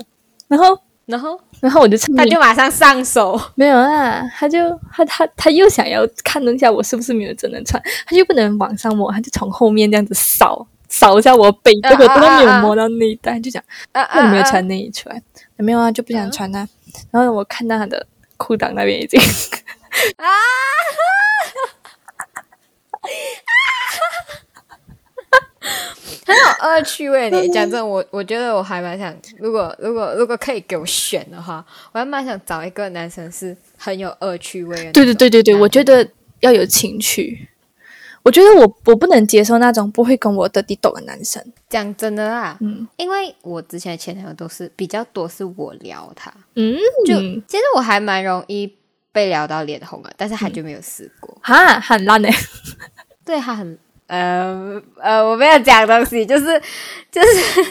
然后，然后，然后我就他就马上上手，没有啊，他就他他他又想要看一下我是不是没有真的穿，他就不能往上摸，他就从后面这样子扫。扫一下我背，结果都没有摸到内袋，就讲那有没有穿内衣出来？没有啊，就不想穿啊。然后我看到他的裤裆那边已经啊，(laughs) 很有恶趣味。你讲真，我我觉得我还蛮想，如果如果如果可以给我选的话，我还蛮想找一个男生是很有恶趣味的。对对对对对，我觉得要有情趣。我觉得我我不能接受那种不会跟我的地斗的男生。讲真的啦，嗯，因为我之前的前男友都是比较多是我撩他，嗯，就其实我还蛮容易被撩到脸红的，但是他就没有试过，哈，很烂呢。(laughs) 对他很，呃呃，我没有讲东西，就是就是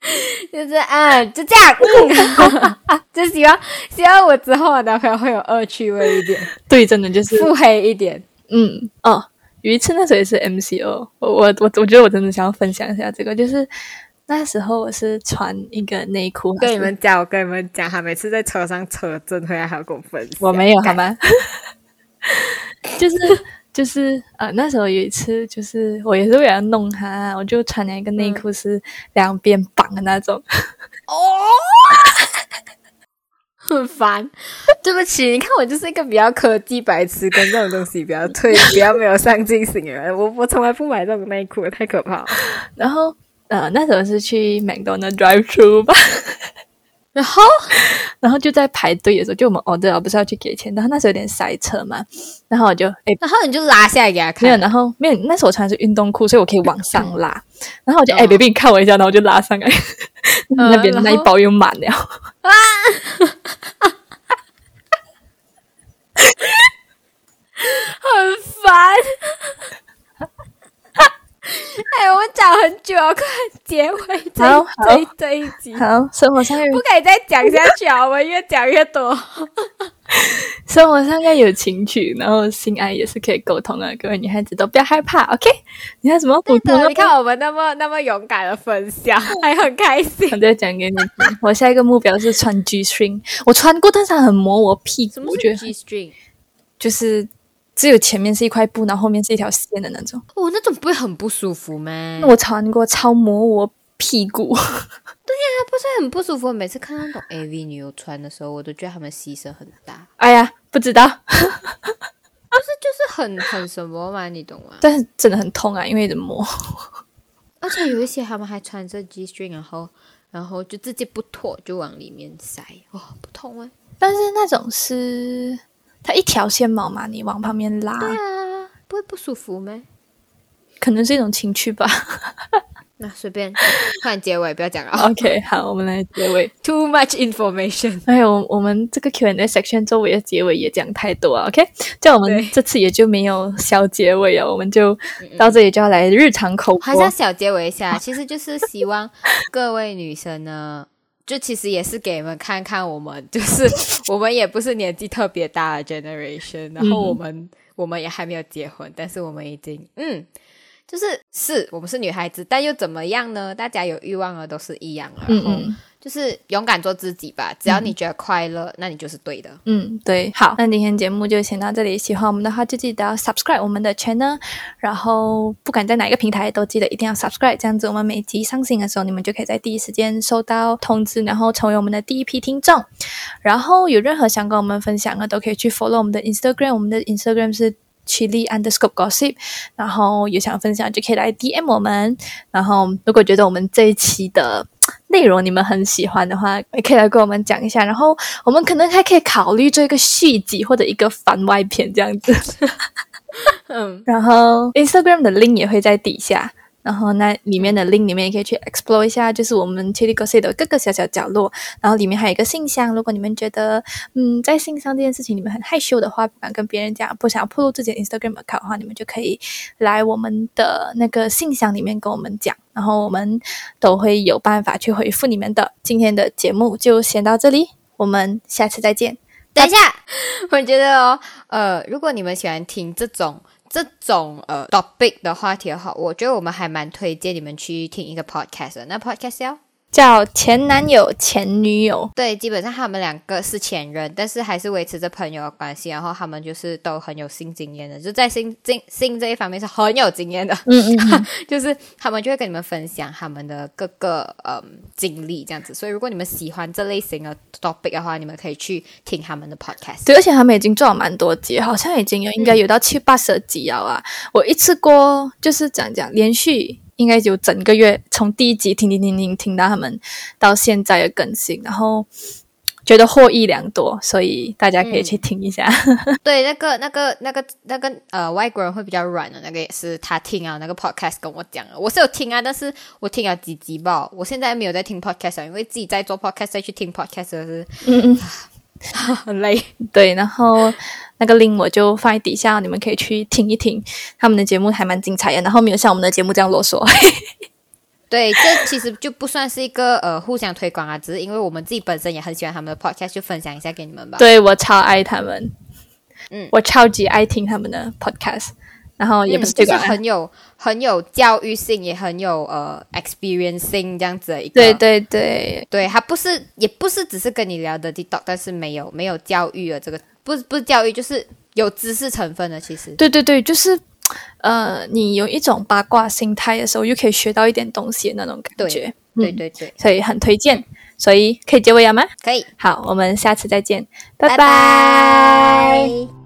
(laughs) 就是嗯，就这样，(laughs) 就希望希望我之后的男朋友会有恶趣味一点，对，真的就是腹黑一点，嗯，哦。有一次，那时候也是 MCO，我我我我觉得我真的想要分享一下这个，就是那时候我是穿一个内裤，跟你们讲，我跟你们讲，他每次在车上车震回来还要跟我分享，我没有好吗？(laughs) 就是就是呃，那时候有一次，就是我也是为了弄他，我就穿了一个内裤是两边绑的那种，(laughs) 哦。很烦，对不起，你看我就是一个比较科技白痴，跟这种东西比较退，比较没有上进心的人。我我从来不买这种内裤，太可怕了。(laughs) 然后呃，那时候是去 McDonald drive through 吧，然后？然后就在排队的时候，就我们哦对了，不是要去给钱，然后那时候有点塞车嘛，然后我就哎，然后你就拉下来给他看，没有，然后没有，那时候我穿的是运动裤，所以我可以往上拉，然后我就哎，baby 你看我一下，然后我就拉上来，那边那一包又满了。啊。(laughs) 很烦，(laughs) 哎，我们讲很久了，快结尾这这这一集。好，生活上不可以再讲下去啊！我们越讲越多。(laughs) 生活上要有情趣，然后性爱也是可以沟通的。各位女孩子都不要害怕，OK？你看什么？对的，你看我们那么那么勇敢的分享，还 (laughs) 很开心。我再讲给你听，我下一个目标是穿 G string。我穿过，但是很磨我屁股。我觉得 G string 就是。只有前面是一块布，然后后面是一条线的那种。哦，那种不会很不舒服吗？我穿过，超磨我屁股。(laughs) 对呀，不是很不舒服。每次看到那种 AV 女优穿的时候，我都觉得她们牺牲很大。哎呀，不知道，不是就是很很什么嘛，你懂吗？但是真的很痛啊，因为磨。而且有一些他们还穿着 G string，然后然后就直接不脱就往里面塞，哇，不痛啊！但是那种是。它一条线毛嘛，你往旁边拉，对啊，不会不舒服吗？可能是一种情趣吧。(laughs) 那随便，换结尾，不要讲了。(laughs) OK，好，我们来结尾。Too much information。哎呦，我们这个 Q&A section 周围的结尾也讲太多啊。OK，这样我们这次也就没有小结尾啊，我们就到这里就要来日常口播。还是要小结尾一下，其实就是希望各位女生呢。就其实也是给你们看看，我们就是 (laughs) 我们也不是年纪特别大的 generation，然后我们我们也还没有结婚，但是我们已经嗯，就是是我们是女孩子，但又怎么样呢？大家有欲望的都是一样，然后。就是勇敢做自己吧，只要你觉得快乐，那你就是对的。嗯，对。好，那今天节目就先到这里。喜欢我们的话，就记得要 subscribe 我们的 channel，然后不管在哪个平台，都记得一定要 subscribe，这样子我们每集上新的时候，你们就可以在第一时间收到通知，然后成为我们的第一批听众。然后有任何想跟我们分享的，都可以去 follow 我们的 Instagram，我们的 Instagram 是。Chili underscore gossip，然后有想分享就可以来 DM 我们。然后如果觉得我们这一期的内容你们很喜欢的话，也可以来跟我们讲一下。然后我们可能还可以考虑做一个续集或者一个番外篇这样子。嗯，(laughs) 然后 Instagram 的 link 也会在底下。然后那里面的 link 里面也可以去 explore 一下，就是我们 Chili Gossip 的各个小小角落。然后里面还有一个信箱，如果你们觉得嗯在信箱这件事情你们很害羞的话，不敢跟别人讲，不想要暴露自己的 Instagram account 的话，你们就可以来我们的那个信箱里面跟我们讲，然后我们都会有办法去回复你们的。今天的节目就先到这里，我们下次再见。等一下，我觉得哦，呃，如果你们喜欢听这种。这种呃 topic 的话题的话，我觉得我们还蛮推荐你们去听一个 podcast。那 podcast 要。叫前男友前女友，对，基本上他们两个是前任，但是还是维持着朋友的关系。然后他们就是都很有性经验的，就在性性性这一方面是很有经验的。嗯 (laughs) 嗯，(laughs) 就是他们就会跟你们分享他们的各个嗯经历这样子。所以如果你们喜欢这类型的 topic 的话，你们可以去听他们的 podcast。对，而且他们已经做了蛮多集，好像已经有应该有到七八十集了啊！我一次过就是讲讲连续。应该有整个月，从第一集听听听听听到他们到现在的更新，然后觉得获益良多，所以大家可以去听一下。(laughs) 对，那个那个那个那个呃，外国人会比较软的那个也是他听啊，那个 podcast 跟我讲，我是有听啊，但是我听了几集吧，我现在没有在听 podcast，因为自己在做 podcast 再去听 podcast 是嗯嗯 (laughs) 很累。对，然后。那个 link 我就放在底下，你们可以去听一听，他们的节目还蛮精彩的。然后没有像我们的节目这样啰嗦。(laughs) 对，这其实就不算是一个呃互相推广啊，只是因为我们自己本身也很喜欢他们的 podcast，就分享一下给你们吧。对我超爱他们，嗯，我超级爱听他们的 podcast，然后也不是这个很有很有教育性，也很有呃 experiencing 这样子的一个。对对对对，他不是也不是只是跟你聊的 TikTok，但是没有没有教育的这个。不是不是教育，就是有知识成分的。其实，对对对，就是，呃，你有一种八卦心态的时候，又可以学到一点东西的那种感觉。对对对，所以很推荐。所以可以结尾了吗？可以。好，我们下次再见，拜拜。